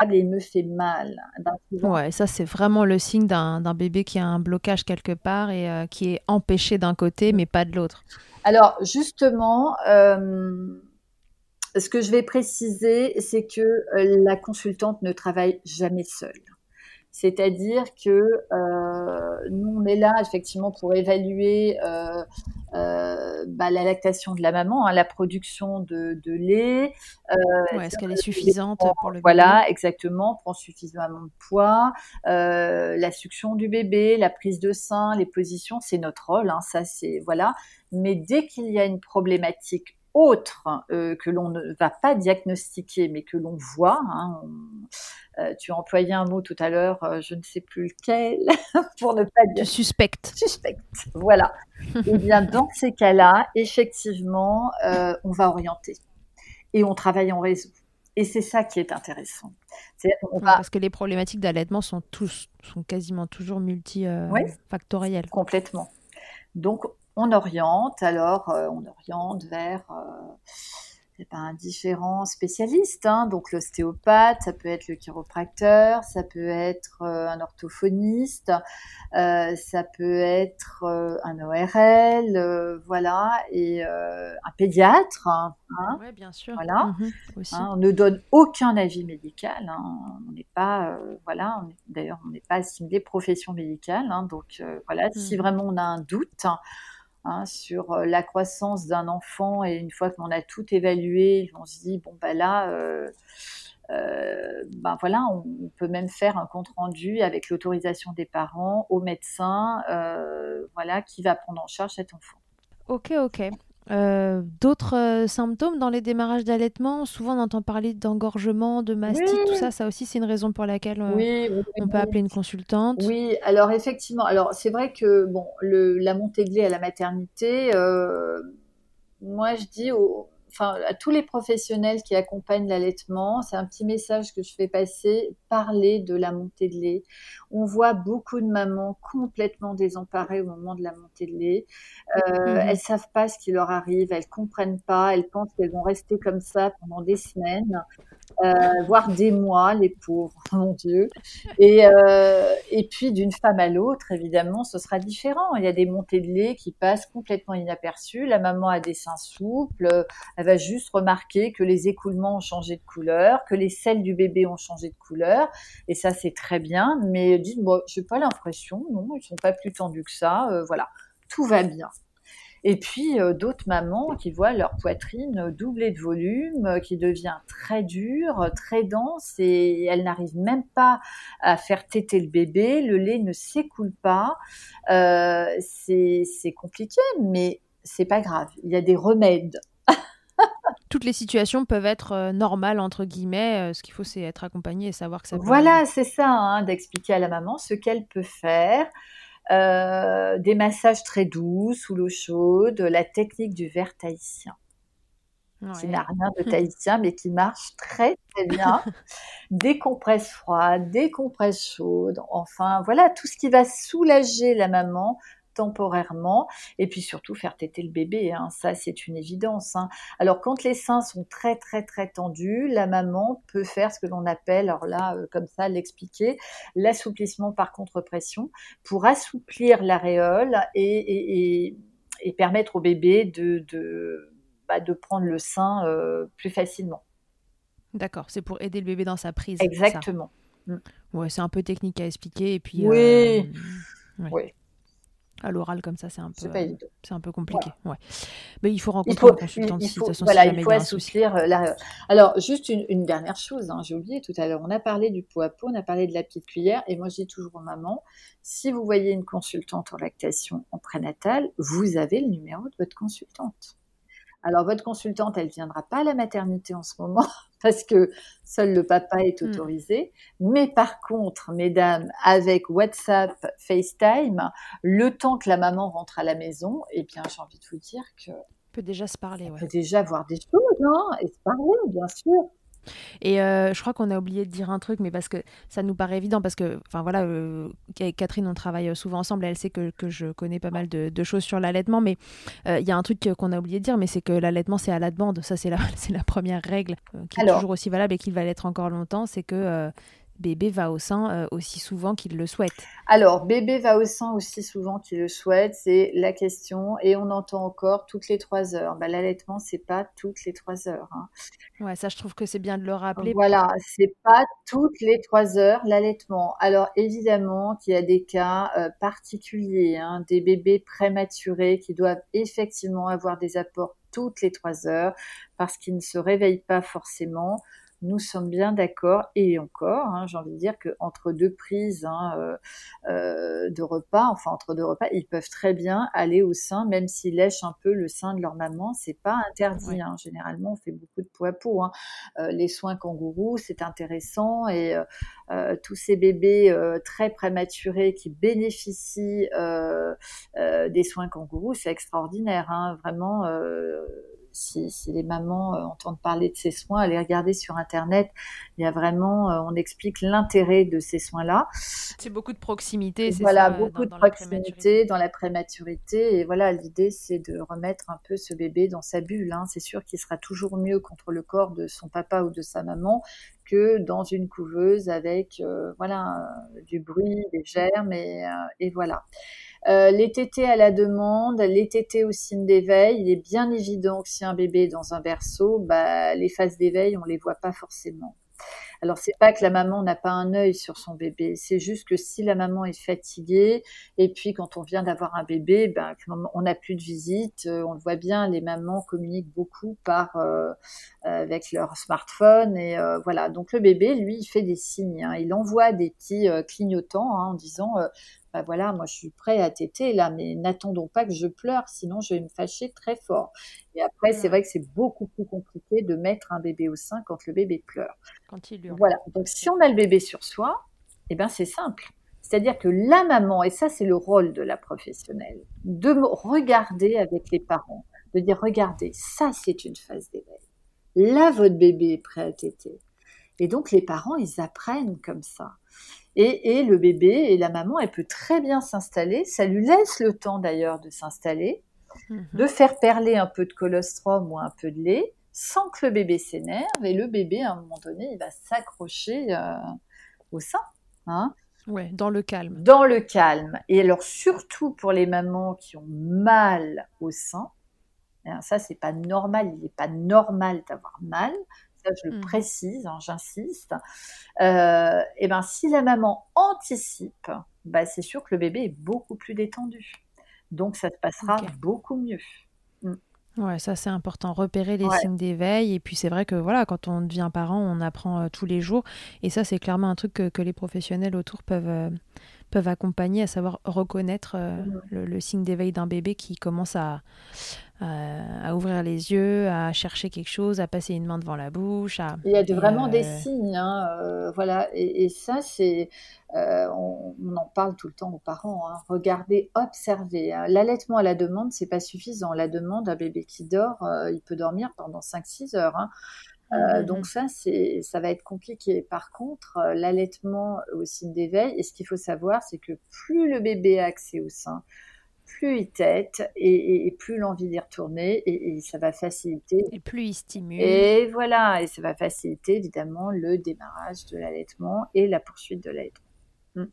Et il me fait mal.
Ouais, ça c'est vraiment le signe d'un bébé qui a un blocage quelque part et euh, qui est empêché d'un côté mais pas de l'autre.
Alors justement, euh, ce que je vais préciser, c'est que euh, la consultante ne travaille jamais seule. C'est-à-dire que euh, nous, on est là effectivement pour évaluer euh, euh, bah, la lactation de la maman, hein, la production de, lait.
Est-ce qu'elle est suffisante pour le bébé?
Voilà, exactement, prend suffisamment de poids, la succion du bébé, la prise de sein, les positions, c'est notre rôle. Hein, ça, c'est voilà. Mais dès qu'il y a une problématique autres que l'on ne va pas diagnostiquer, mais que l'on voit. Hein, tu as employé un mot tout à l'heure, je ne sais plus lequel, pour ne pas dire.
Suspecte.
Suspecte, voilà. Eh bien, dans ces cas-là, effectivement, on va orienter et on travaille en réseau. Et c'est ça qui est intéressant.
Parce que les problématiques d'allaitement sont, tous, sont quasiment toujours multifactorielles.
Oui, complètement. Donc, on oriente, alors euh, on oriente vers euh, un différent spécialiste, hein. donc l'ostéopathe, ça peut être le chiropracteur, ça peut être euh, un orthophoniste, euh, ça peut être euh, un ORL, voilà, et un pédiatre. Hein,
oui, bien sûr.
Voilà. Mhm, hein, on ne donne aucun avis médical. Hein. on n'est pas, voilà, d'ailleurs, on n'est pas assimilé profession médicale. donc voilà, si mhm. vraiment on a un doute. Hein, sur euh, la croissance d'un enfant et une fois qu'on a tout évalué, on se dit bon bah là, ben voilà, on, peut même faire un compte rendu avec l'autorisation des parents au médecin, voilà, qui va prendre en charge cet enfant.
Ok, ok. Euh, d'autres euh, symptômes dans les démarrages d'allaitement Souvent, on entend parler d'engorgement, de mastite, tout ça. Ça aussi, c'est une raison pour laquelle euh, on peut appeler une consultante.
Oui, alors effectivement. Alors, c'est vrai que bon, le, la montée de lait à la maternité, moi, je dis aux, enfin, à tous les professionnels qui accompagnent l'allaitement, c'est un petit message que je fais passer, parler de la montée de lait. On voit beaucoup de mamans complètement désemparées au moment de la montée de lait. Euh, mmh Elles savent pas ce qui leur arrive, elles comprennent pas, elles pensent qu'elles vont rester comme ça pendant des semaines. Euh, voire des mois, les pauvres, mon Dieu. Et, euh, et puis d'une femme à l'autre, évidemment, ce sera différent. Il y a des montées de lait qui passent complètement inaperçues. La maman a des seins souples, elle va juste remarquer que les écoulements ont changé de couleur, que les selles du bébé ont changé de couleur, et ça c'est très bien. Mais dites, moi, j'ai pas l'impression, non, ils sont pas plus tendus que ça. Euh, voilà, tout va bien. Et puis euh, d'autres mamans qui voient leur poitrine doubler de volume, euh, qui devient très dure, très dense et elles n'arrivent même pas à faire téter le bébé, le lait ne s'écoule pas. C'est compliqué, mais c'est pas grave. Il y a des remèdes.
Toutes les situations peuvent être normales entre guillemets. ce qu'il faut, c'est être accompagné et savoir que ça.
Voilà, c'est ça, hein, d'expliquer à la maman ce qu'elle peut faire. Euh, des massages très doux sous l'eau chaude, la technique du verre tahitien. qui n'a rien de tahitien, mais qui marche très très bien. des compresses froides, des compresses chaudes, enfin voilà, tout ce qui va soulager la maman temporairement et puis surtout faire téter le bébé. Hein. Ça, c'est une évidence. Hein. Alors, quand les seins sont très, très, très tendus, la maman peut faire ce que l'on appelle, alors là, euh, comme ça, l'expliquer, l'assouplissement par contre-pression pour assouplir l'aréole et, et, permettre au bébé de, de, bah, de prendre le sein euh, plus facilement.
D'accord, c'est pour aider le bébé dans sa prise.
Exactement.
Mm. Ouais, c'est un peu technique à expliquer et puis.
Oui. Euh, oui
à l'oral comme ça, c'est un peu,
c'est
un peu compliqué. Ouais. Mais il faut rencontrer un consultant
il, faut, voilà, il faut assouplir euh, la... Alors, juste une, dernière chose, hein, j'ai oublié tout à l'heure. On a parlé du pot à pot, on a parlé de la petite cuillère, et moi je dis toujours aux mamans, si vous voyez une consultante en lactation en prénatal, vous avez le numéro de votre consultante. Alors votre consultante, elle viendra pas à la maternité en ce moment parce que seul le papa est hmm. autorisé. Mais par contre, mesdames, avec WhatsApp, FaceTime, le temps que la maman rentre à la maison, eh bien, j'ai envie de vous dire que
peut déjà se parler.
On peut déjà voir des choses, hein, et se parler, bien sûr.
Et euh, je crois qu'on a oublié de dire un truc, mais parce que ça nous paraît évident, parce que, enfin voilà, euh, Catherine, on travaille souvent ensemble, elle sait que, que je connais pas mal de, choses sur l'allaitement, mais euh, il y a un truc qu'on a oublié de dire, mais c'est que l'allaitement, c'est à la demande. Ça, c'est la, la première règle qui est toujours aussi valable et qui va l'être encore longtemps, c'est que bébé va au sein euh, aussi souvent qu'il le souhaite
Alors, bébé va au sein aussi souvent qu'il le souhaite, c'est la question. Et on entend encore toutes les trois heures. Bah, L'allaitement, c'est pas toutes les trois heures. Hein.
Ouais, ça, je trouve que c'est bien de le rappeler.
Voilà, c'est pas toutes les trois heures l'allaitement. Alors, évidemment qu'il y a des cas euh, particuliers, hein, des bébés prématurés qui doivent effectivement avoir des apports toutes les trois heures parce qu'ils ne se réveillent pas forcément nous sommes bien d'accord, et encore, hein, j'ai envie de dire qu'entre deux prises hein, euh, euh, de repas, enfin entre deux repas, ils peuvent très bien aller au sein, même s'ils lèchent un peu le sein de leur maman, c'est pas interdit. Hein. Généralement, on fait beaucoup de peau à peau. Euh, les soins kangourous, c'est intéressant, et tous ces bébés très prématurés qui bénéficient des soins kangourous, c'est extraordinaire, vraiment si, les mamans euh, entendent parler de ces soins, allez regarder sur Internet. Il y a vraiment, euh, on explique l'intérêt de ces soins-là.
C'est beaucoup de proximité,
c'est Voilà, beaucoup de proximité dans la prématurité. Et voilà, l'idée, c'est de remettre un peu ce bébé dans sa bulle. Hein. C'est sûr qu'il sera toujours mieux contre le corps de son papa ou de sa maman que dans une couveuse avec euh, voilà du bruit, des germes et, et voilà. Euh, les tétés à la demande, les tétés au signe d'éveil. Il est bien évident que si un bébé est dans un berceau, bah, les phases d'éveil, on les voit pas forcément. Alors c'est pas que la maman n'a pas un œil sur son bébé, c'est juste que si la maman est fatiguée et puis quand on vient d'avoir un bébé, ben on n'a plus de visite, euh, on le voit bien, les mamans communiquent beaucoup par euh, avec leur smartphone et voilà. Donc le bébé, lui, il fait des signes, hein. il envoie des petits clignotants hein, en disant bah voilà, moi je suis prêt à téter là, mais n'attendons pas que je pleure, sinon je vais me fâcher très fort. Et après, c'est vrai que c'est beaucoup plus compliqué de mettre un bébé au sein quand le bébé pleure.
Quand il.
Voilà. Donc si on a le bébé sur soi, eh ben c'est simple. C'est-à-dire que la maman, et ça c'est le rôle de la professionnelle, de regarder avec les parents, de dire regardez, ça c'est une phase d'éveil. Là, votre bébé est prêt à téter. Et donc les parents, ils apprennent comme ça. Et, le bébé et la maman, elle peut très bien s'installer. Ça lui laisse le temps d'ailleurs de s'installer, mhm. de faire perler un peu de colostrum ou un peu de lait, sans que le bébé s'énerve. Et le bébé, à un moment donné, il va s'accrocher euh, au sein. Hein.
Ouais, dans le calme.
Dans le calme. Et alors surtout pour les mamans qui ont mal au sein, hein, ça c'est pas normal. Il n'est pas normal d'avoir mal je le mmh. précise, hein, j'insiste, euh, et ben si la maman anticipe, bah, c'est sûr que le bébé est beaucoup plus détendu. Donc ça se passera beaucoup mieux.
Mmh. Ouais, ça c'est important, repérer les signes d'éveil. Et puis c'est vrai que voilà, quand on devient parent, on apprend euh, tous les jours. Et ça c'est clairement un truc que, les professionnels autour peuvent, euh, peuvent accompagner, à savoir reconnaître mmh. le, signe d'éveil d'un bébé qui commence à, à, ouvrir les yeux, à chercher quelque chose, à passer une main devant la bouche.
Il y a vraiment des euh, signes, hein, euh, voilà. Et, ça, c'est, euh, on, en parle tout le temps aux parents. Hein. Regardez, observez. Hein. L'allaitement à la demande, c'est pas suffisant. La demande, un bébé qui dort, il peut dormir pendant 5-6 heures. Hein. Mmh, donc ça, c'est, ça va être compliqué. Par contre, l'allaitement au signe d'éveil, et ce qu'il faut savoir, c'est que plus le bébé a accès au sein, plus il tête et, plus l'envie d'y retourner et, ça va faciliter.
Et plus il stimule.
Et voilà, et ça va faciliter évidemment le démarrage de l'allaitement et la poursuite de l'allaitement. Mm.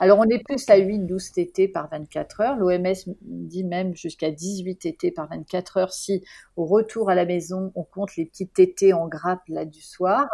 Alors, on est plus à 8-12 TT par 24 heures. L'OMS dit même jusqu'à 18 TT par 24 heures si, au retour à la maison, on compte les petites TT en grappe là du soir,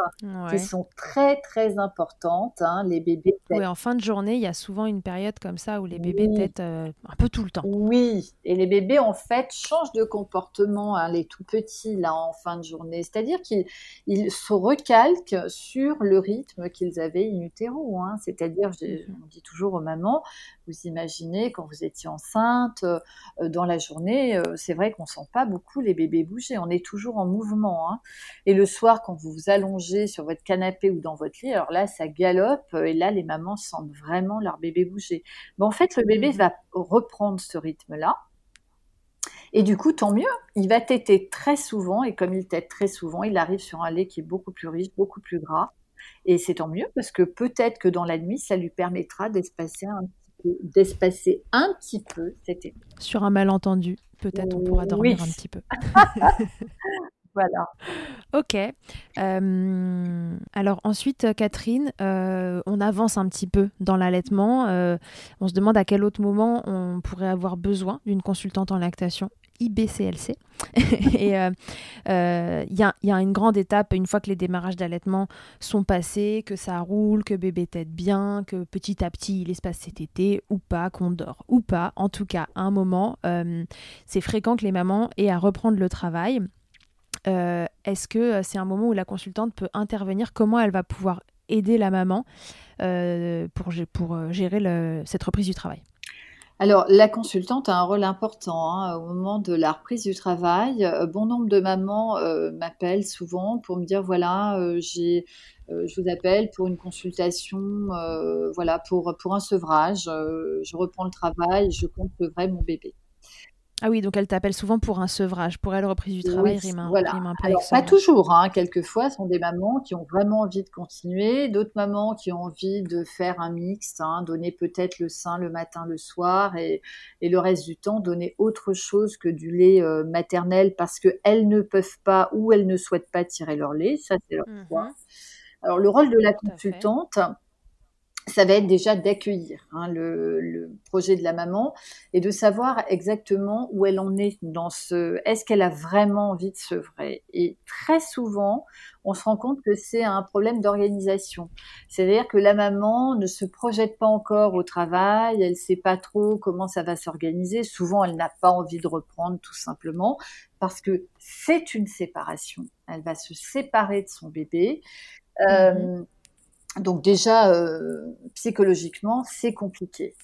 qui sont très, très importantes. Hein, les bébés
Oui, en fin de journée, il y a souvent une période comme ça où les bébés têtent euh, un peu tout le temps.
Oui, et les bébés, en fait, changent de comportement, hein, les tout petits, là, en fin de journée. C'est-à-dire qu'ils se recalquent sur le rythme qu'ils avaient in utero. Hein. C'est-à-dire, on dit toujours aux mamans, vous imaginez quand vous étiez enceinte, euh, dans la journée, euh, c'est vrai qu'on sent pas beaucoup les bébés bouger, on est toujours en mouvement. Hein. Et le soir, quand vous vous allongez sur votre canapé ou dans votre lit, alors là, ça galope euh, et là, les mamans sentent vraiment leur bébé bouger. Mais en fait, le bébé mmh. va reprendre ce rythme-là. Et du coup, tant mieux, il va téter très souvent, et comme il tète très souvent, il arrive sur un lait qui est beaucoup plus riche, beaucoup plus gras. Et c'est tant mieux parce que peut-être que dans la nuit, ça lui permettra d'espacer un petit peu, d'espacer un petit peu cet été.
Sur un malentendu, peut-être on pourra dormir un petit peu.
voilà.
Ok. Euh, alors ensuite, Catherine, euh, on avance un petit peu dans l'allaitement. Euh, on se demande à quel autre moment on pourrait avoir besoin d'une consultante en lactation. IBCLC. et il euh, euh, y, a, une grande étape une fois que les démarrages d'allaitement sont passés, que ça roule, que bébé tête bien, que petit à petit il espace cet été ou pas, qu'on dort ou pas. En tout cas, à un moment, euh, c'est fréquent que les mamans aient à reprendre le travail. est-ce que c'est un moment où la consultante peut intervenir? Comment elle va pouvoir aider la maman pour gérer cette reprise du travail?
Alors, la consultante a un rôle important hein, au moment de la reprise du travail. bon nombre de mamans m'appellent souvent pour me dire voilà, j'ai euh, je vous appelle pour une consultation, euh, voilà, pour, pour un sevrage. Euh, je reprends le travail, je compte sevrer mon bébé.
Ah oui, donc elle t'appelle souvent pour un sevrage. Pour elle, reprise du travail rime, un,
voilà.
un peu
Alors, pas toujours. Hein. Quelquefois, ce sont des mamans qui ont vraiment envie de continuer. D'autres mamans qui ont envie de faire un mix, hein, donner peut-être le sein le matin, le soir, et, et, le reste du temps, donner autre chose que du lait maternel parce qu'elles ne peuvent pas ou elles ne souhaitent pas tirer leur lait. Ça, c'est leur mmh choix. Alors le rôle de la consultante, ça va être déjà d'accueillir hein, le, projet de la maman et de savoir exactement où elle en est dans ce. Est-ce qu'elle a vraiment envie de sevrer Et très souvent, on se rend compte que c'est un problème d'organisation. C'est-à-dire que la maman ne se projette pas encore au travail, elle ne sait pas trop comment ça va s'organiser. Souvent, elle n'a pas envie de reprendre tout simplement parce que c'est une séparation. Elle va se séparer de son bébé. Mmh euh, donc déjà, euh, psychologiquement, c'est compliqué.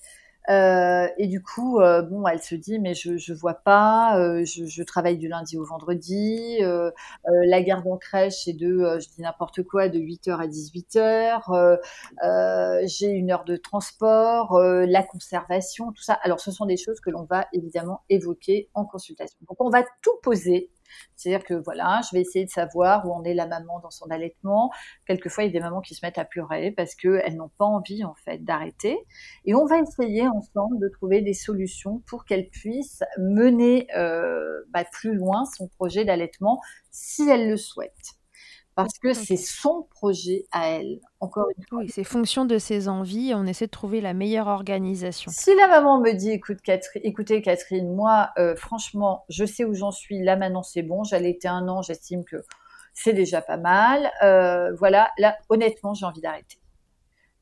Euh, et du coup, euh, bon, elle se dit, mais je vois pas, je, travaille du lundi au vendredi, la garde en crèche est de, n'importe quoi, de 8h à 18h, j'ai une heure de transport, la conservation, tout ça. Alors, ce sont des choses que l'on va évidemment évoquer en consultation. Donc, on va tout poser c'est-à-dire que voilà, je vais essayer de savoir où en est la maman dans son allaitement. Quelquefois, il y a des mamans qui se mettent à pleurer parce qu'elles n'ont pas envie en fait d'arrêter. Et on va essayer ensemble de trouver des solutions pour qu'elles puissent mener euh, bah, plus loin son projet d'allaitement si elles le souhaitent parce que c'est son projet à elle. Encore une fois.
Oui, c'est fonction de ses envies. On essaie de trouver la meilleure organisation.
Si la maman me dit, écoute, Catherine, écoutez Catherine, moi, euh, franchement, je sais où j'en suis. Là maintenant, c'est bon. J'allais été un an. J'estime que c'est déjà pas mal. Euh, voilà. Là, honnêtement, j'ai envie d'arrêter.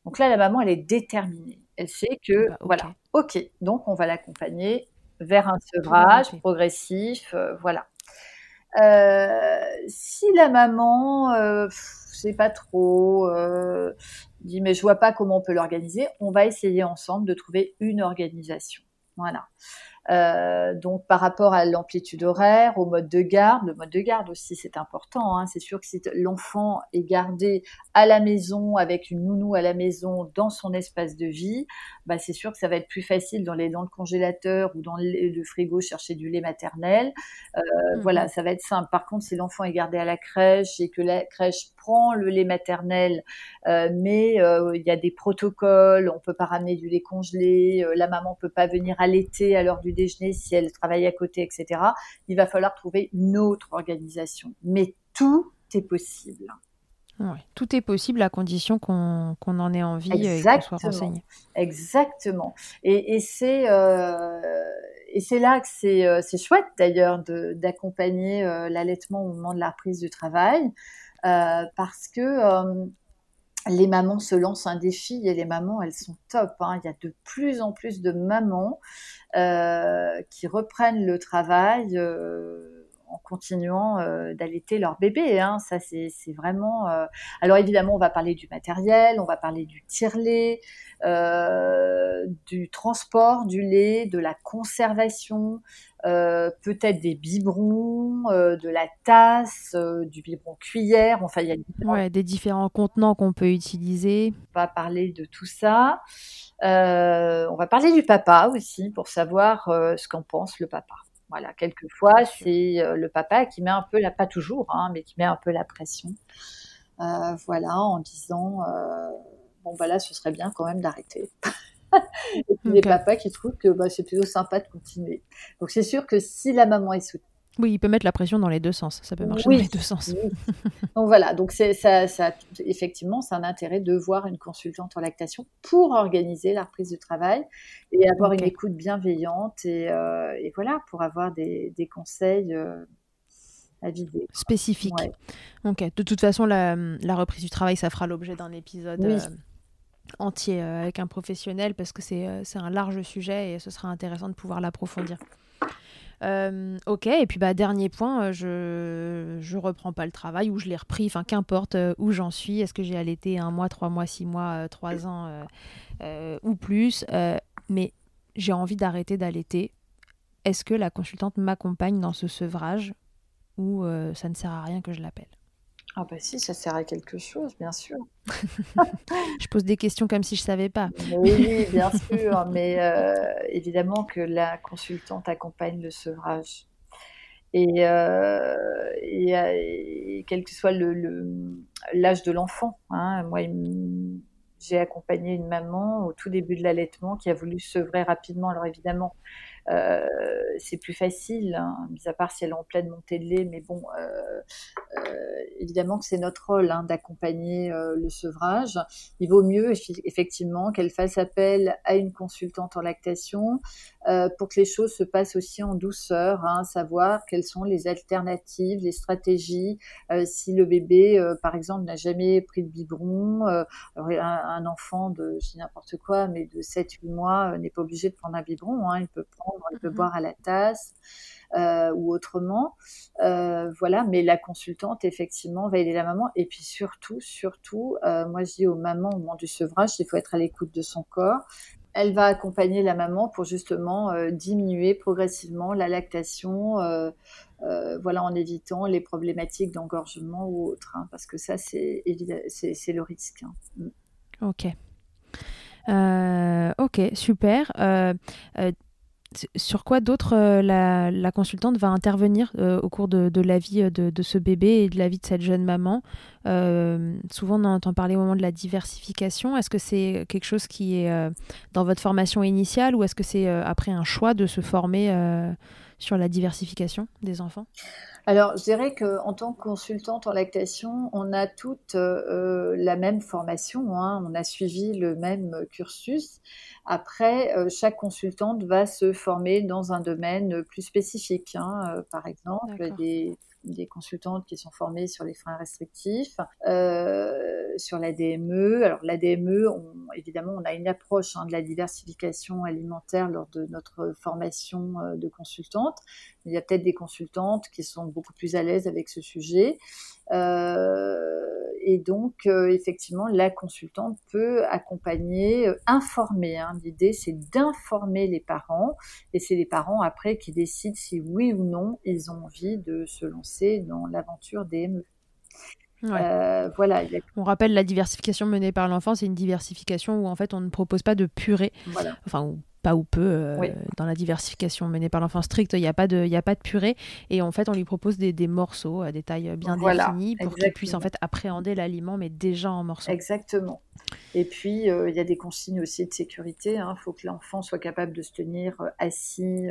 Donc là, la maman, elle est déterminée. Elle sait que, bah, voilà, ok. Donc, on va l'accompagner vers un sevrage progressif. Euh, voilà. Euh, si la maman, euh, c'est pas trop, euh, dit mais je vois pas comment on peut l'organiser, on va essayer ensemble de trouver une organisation. Voilà. Euh, donc par rapport à l'amplitude horaire, au mode de garde, le mode de garde aussi c'est important. Hein. C'est sûr que si l'enfant est gardé à la maison avec une nounou à la maison dans son espace de vie, bah, c'est sûr que ça va être plus facile dans les dans le congélateur ou dans le, frigo chercher du lait maternel. Euh, mmh voilà, ça va être simple. Par contre, si l'enfant est gardé à la crèche et que la crèche prend le lait maternel, euh, mais il y a des protocoles, on peut pas ramener du lait congelé, la maman peut pas venir allaiter à l'heure du déjeuner si elle travaille à côté, etc. Il va falloir trouver une autre organisation. Mais tout est possible.
tout est possible à condition qu'on en ait envie et qu'on soit renseigné.
Exactement. Et, et c'est euh, et c'est là que c'est euh, chouette d'ailleurs d'accompagner euh, l'allaitement au moment de la reprise du travail euh, parce que euh, les mamans se lancent un défi et les mamans, elles sont top. Hein. Il y a de plus en plus de mamans euh, qui reprennent le travail euh, en continuant euh, d'allaiter leur bébé. Hein. Ça, c'est vraiment. Euh, alors évidemment, on va parler du matériel, on va parler du tire-lait, euh, du transport du lait, de la conservation, peut-être des biberons, de la tasse, du biberon cuillère. Enfin, il y a
ouais, des différents contenants qu'on peut utiliser.
On va parler de tout ça. on va parler du papa aussi pour savoir ce qu'en pense le papa. Voilà, quelquefois c'est le papa qui met un peu la, pas toujours, hein, mais qui met un peu la pression. voilà, en disant bon bah là, ce serait bien quand même d'arrêter. et puis les papas qui trouvent que bah, c'est plutôt sympa de continuer. Donc c'est sûr que si la maman est soutenue.
Oui, il peut mettre la pression dans les deux sens. Ça peut marcher dans les deux sens.
donc voilà, donc c'est ça, ça, effectivement, c'est un intérêt de voir une consultante en lactation pour organiser la reprise du travail et avoir une écoute bienveillante et, euh, et, voilà pour avoir des, des conseils. Euh, à vider.
Spécifiques. Ok. De toute façon, la, la, reprise du travail, ça fera l'objet d'un épisode. Oui. Euh, entier euh, avec un professionnel parce que c'est un large sujet et ce sera intéressant de pouvoir l'approfondir. Ok, et puis bah, dernier point, je je reprends pas le travail ou je l'ai repris, enfin qu'importe où j'en suis, est-ce que j'ai allaité un mois, trois mois, six mois, trois ans ou plus, mais j'ai envie d'arrêter d'allaiter. Est-ce que la consultante m'accompagne dans ce sevrage ou ça ne sert à rien que je l'appelle?
Ah bah si, ça sert à quelque chose, bien sûr.
je pose des questions comme si je savais pas.
Oui, bien sûr, mais euh, évidemment que la consultante accompagne le sevrage. Et, euh, et, quel que soit l'âge le, de l'enfant, hein, moi, j'ai accompagné une maman au tout début de l'allaitement qui a voulu sevrer rapidement. Alors évidemment, euh, c'est plus facile, hein, mis à part si elle est en pleine montée de lait, mais bon, euh, euh, évidemment que c'est notre rôle hein, d'accompagner le sevrage. Il vaut mieux effectivement qu'elle fasse appel à une consultante en lactation pour que les choses se passent aussi en douceur, hein, savoir quelles sont les alternatives, les stratégies. si le bébé, par exemple, n'a jamais pris de biberon, un, un, enfant de, je dis n'importe quoi, mais de 7-8 mois n'est pas obligé de prendre un biberon, il peut prendre elle peut mmh boire à la tasse euh, ou autrement. Euh, voilà, mais la consultante, effectivement, va aider la maman. Et puis surtout, surtout, euh, moi je dis aux mamans au moment du sevrage, il faut être à l'écoute de son corps. Elle va accompagner la maman pour justement diminuer progressivement la lactation, voilà, en évitant les problématiques d'engorgement ou autres, hein, parce que ça, c'est c'est le risque. Hein.
Mm. Ok. ok, super sur quoi d'autre euh, la, consultante va intervenir euh, au cours de, la vie euh, de, ce bébé et de la vie de cette jeune maman? Souvent, on entend parler au moment de la diversification. Est-ce que c'est quelque chose qui est dans votre formation initiale ou est-ce que c'est après un choix de se former sur la diversification des enfants?
Alors, je dirais qu'en tant que consultante en lactation, on a toute la même formation, hein. on a suivi le même cursus. Après, euh, chaque consultante va se former dans un domaine plus spécifique. Hein. Euh, par exemple, des, des, consultantes qui sont formées sur les freins restrictifs, euh, sur la DME. Alors la DME, évidemment, on a une approche hein, de la diversification alimentaire lors de notre formation de consultante. Il y a peut-être des consultantes qui sont beaucoup plus à l'aise avec ce sujet. Euh, et donc, euh, effectivement, la consultante peut accompagner, euh, informer. Hein. L'idée, c'est d'informer les parents, et c'est les parents après qui décident si oui ou non ils ont envie de se lancer dans l'aventure
Euh, voilà. On rappelle la diversification menée par l'enfant, c'est une diversification où en fait on ne propose pas de purée, enfin pas ou peu euh, dans la diversification menée par l'enfant strict, il n'y a pas de, il a pas de purée et en fait on lui propose des, des morceaux à des tailles bien définies pour qu'il puisse en fait appréhender l'aliment mais déjà en morceaux.
Exactement. Et puis euh, il y a des consignes aussi de sécurité. Il hein. faut que l'enfant soit capable de se tenir assis.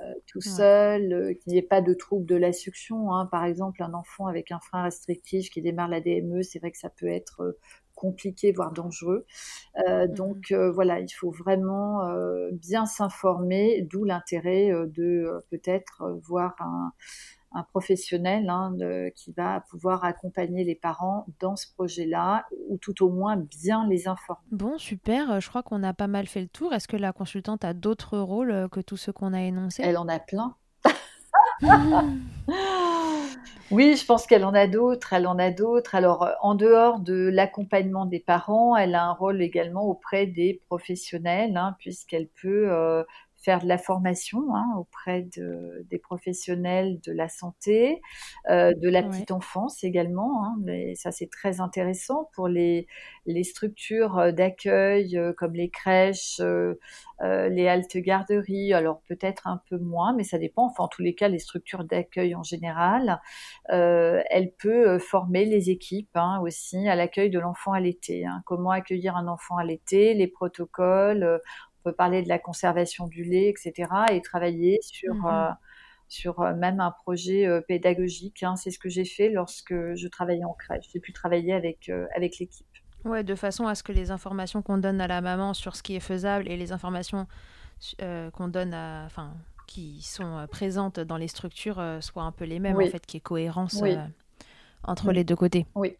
Euh, tout seul, euh, qu'il n'y ait pas de trouble de la succion. Hein. Par exemple, un enfant avec un frein restrictif qui démarre la DME, c'est vrai que ça peut être euh, compliqué, voire dangereux. Mmh donc voilà, il faut vraiment bien s'informer, d'où l'intérêt de peut-être voir un, un professionnel hein, qui va pouvoir accompagner les parents dans ce projet-là ou tout au moins bien les informer.
Bon, super. Je crois qu'on a pas mal fait le tour. Est-ce que la consultante a d'autres rôles euh, que tous ceux qu'on a énoncés?
Elle en a plein. oui, je pense qu'elle en a d'autres. Elle en a d'autres. Alors, euh, en dehors de l'accompagnement des parents, elle a un rôle également auprès des professionnels, hein, puisqu'elle peut euh, faire de la formation hein, auprès de, des professionnels de la santé, euh, de la petite enfance également. Hein, mais ça, c'est très intéressant pour les, les structures d'accueil euh, comme les crèches, euh, euh, les haltes garderies. Alors peut-être un peu moins, mais ça dépend. Enfin, en tous les cas, les structures d'accueil en général, euh, elle peut former les équipes hein, aussi à l'accueil de l'enfant à l'été. Comment accueillir un enfant à l'été, les protocoles on peut parler de la conservation du lait, etc. et travailler sur, mhm. euh, sur euh, même un projet euh, pédagogique. Hein. C'est ce que j'ai fait lorsque je travaillais en crèche. J'ai pu travailler avec, avec l'équipe.
Ouais, de façon à ce que les informations qu'on donne à la maman sur ce qui est faisable et les informations qu'on donne à, enfin, qui sont présentes dans les structures soient un peu les mêmes, en fait, qui est cohérence entre les deux côtés.
Oui.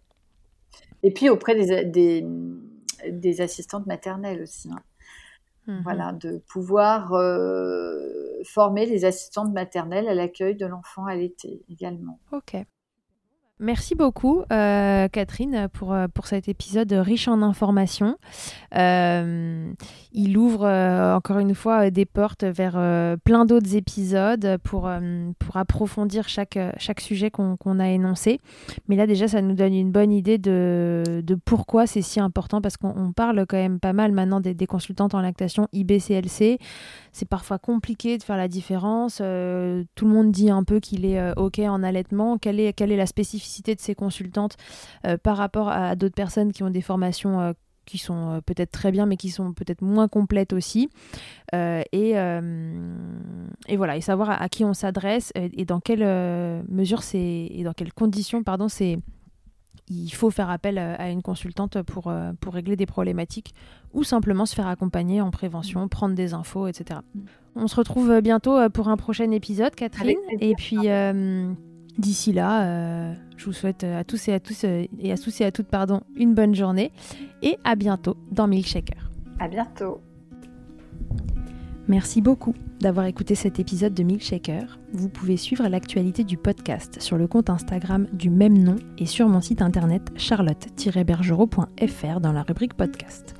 Et puis auprès des, des, des assistantes maternelles aussi. Hein.
Mhm.
Voilà, de pouvoir euh, former les assistantes maternelles à l'accueil de l'enfant à l'été également.
Ok. Merci beaucoup, euh, Catherine, pour, euh, pour cet épisode riche en informations. Euh, il ouvre encore une fois des portes vers plein d'autres épisodes pour, pour approfondir chaque, chaque sujet qu'on a énoncé. Mais là, déjà, ça nous donne une bonne idée de, de pourquoi c'est si important, parce qu'on on parle quand même pas mal maintenant des, des consultantes en lactation IBCLC. C'est parfois compliqué de faire la différence. Tout le monde dit un peu qu'il est OK en allaitement. Quelle est, quelle est la spécificité de ces consultantes euh, par rapport à, d'autres personnes qui ont des formations euh, qui sont euh, peut-être très bien, mais qui sont peut-être moins complètes aussi. Euh, et, euh, et voilà, et savoir à, à qui on s'adresse et, et dans quelle mesure c'est et dans quelles conditions, pardon, c'est il faut faire appel à une consultante pour, pour régler des problématiques ou simplement se faire accompagner en prévention, prendre des infos, etc. On se retrouve bientôt pour un prochain épisode, Catherine. Et puis euh, d'ici là, euh, je vous souhaite à tous et à tous euh, et à tous et à toutes pardon, une bonne journée et à bientôt dans Milkshaker.
À bientôt.
Merci beaucoup d'avoir écouté cet épisode de Milkshaker. Vous pouvez suivre l'actualité du podcast sur le compte Instagram du même nom et sur mon site internet charlotte-bergerot.fr dans la rubrique podcast.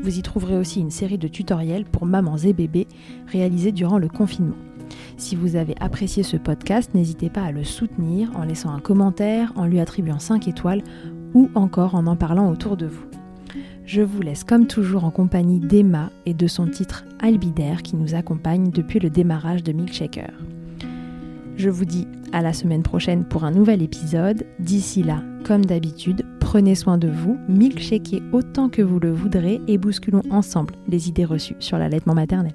Vous y trouverez aussi une série de tutoriels pour mamans et bébés réalisés durant le confinement. Si vous avez apprécié ce podcast, n'hésitez pas à le soutenir en laissant un commentaire, en lui attribuant 5 étoiles ou encore en en parlant autour de vous. Je vous laisse comme toujours en compagnie d'Emma et de son titre Albidaire qui nous accompagne depuis le démarrage de Milkshaker. Je vous dis à la semaine prochaine pour un nouvel épisode. D'ici là, comme d'habitude, prenez soin de vous, milkshakez autant que vous le voudrez et bousculons ensemble les idées reçues sur l'allaitement maternel.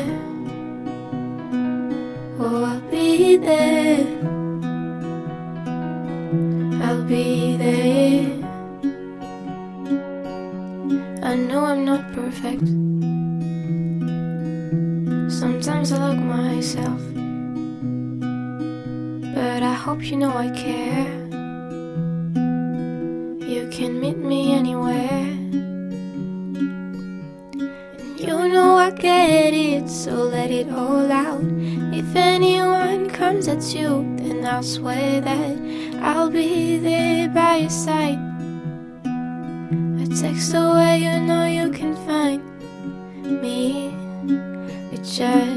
Oh, I'll be there. I'll be there. I know I'm not perfect. Sometimes I look myself. But I hope you know I care. You can meet me anywhere. You know I get it, so let it all out. At you, then I'll swear that I'll be there by your side. A text away, you know you can find me. It just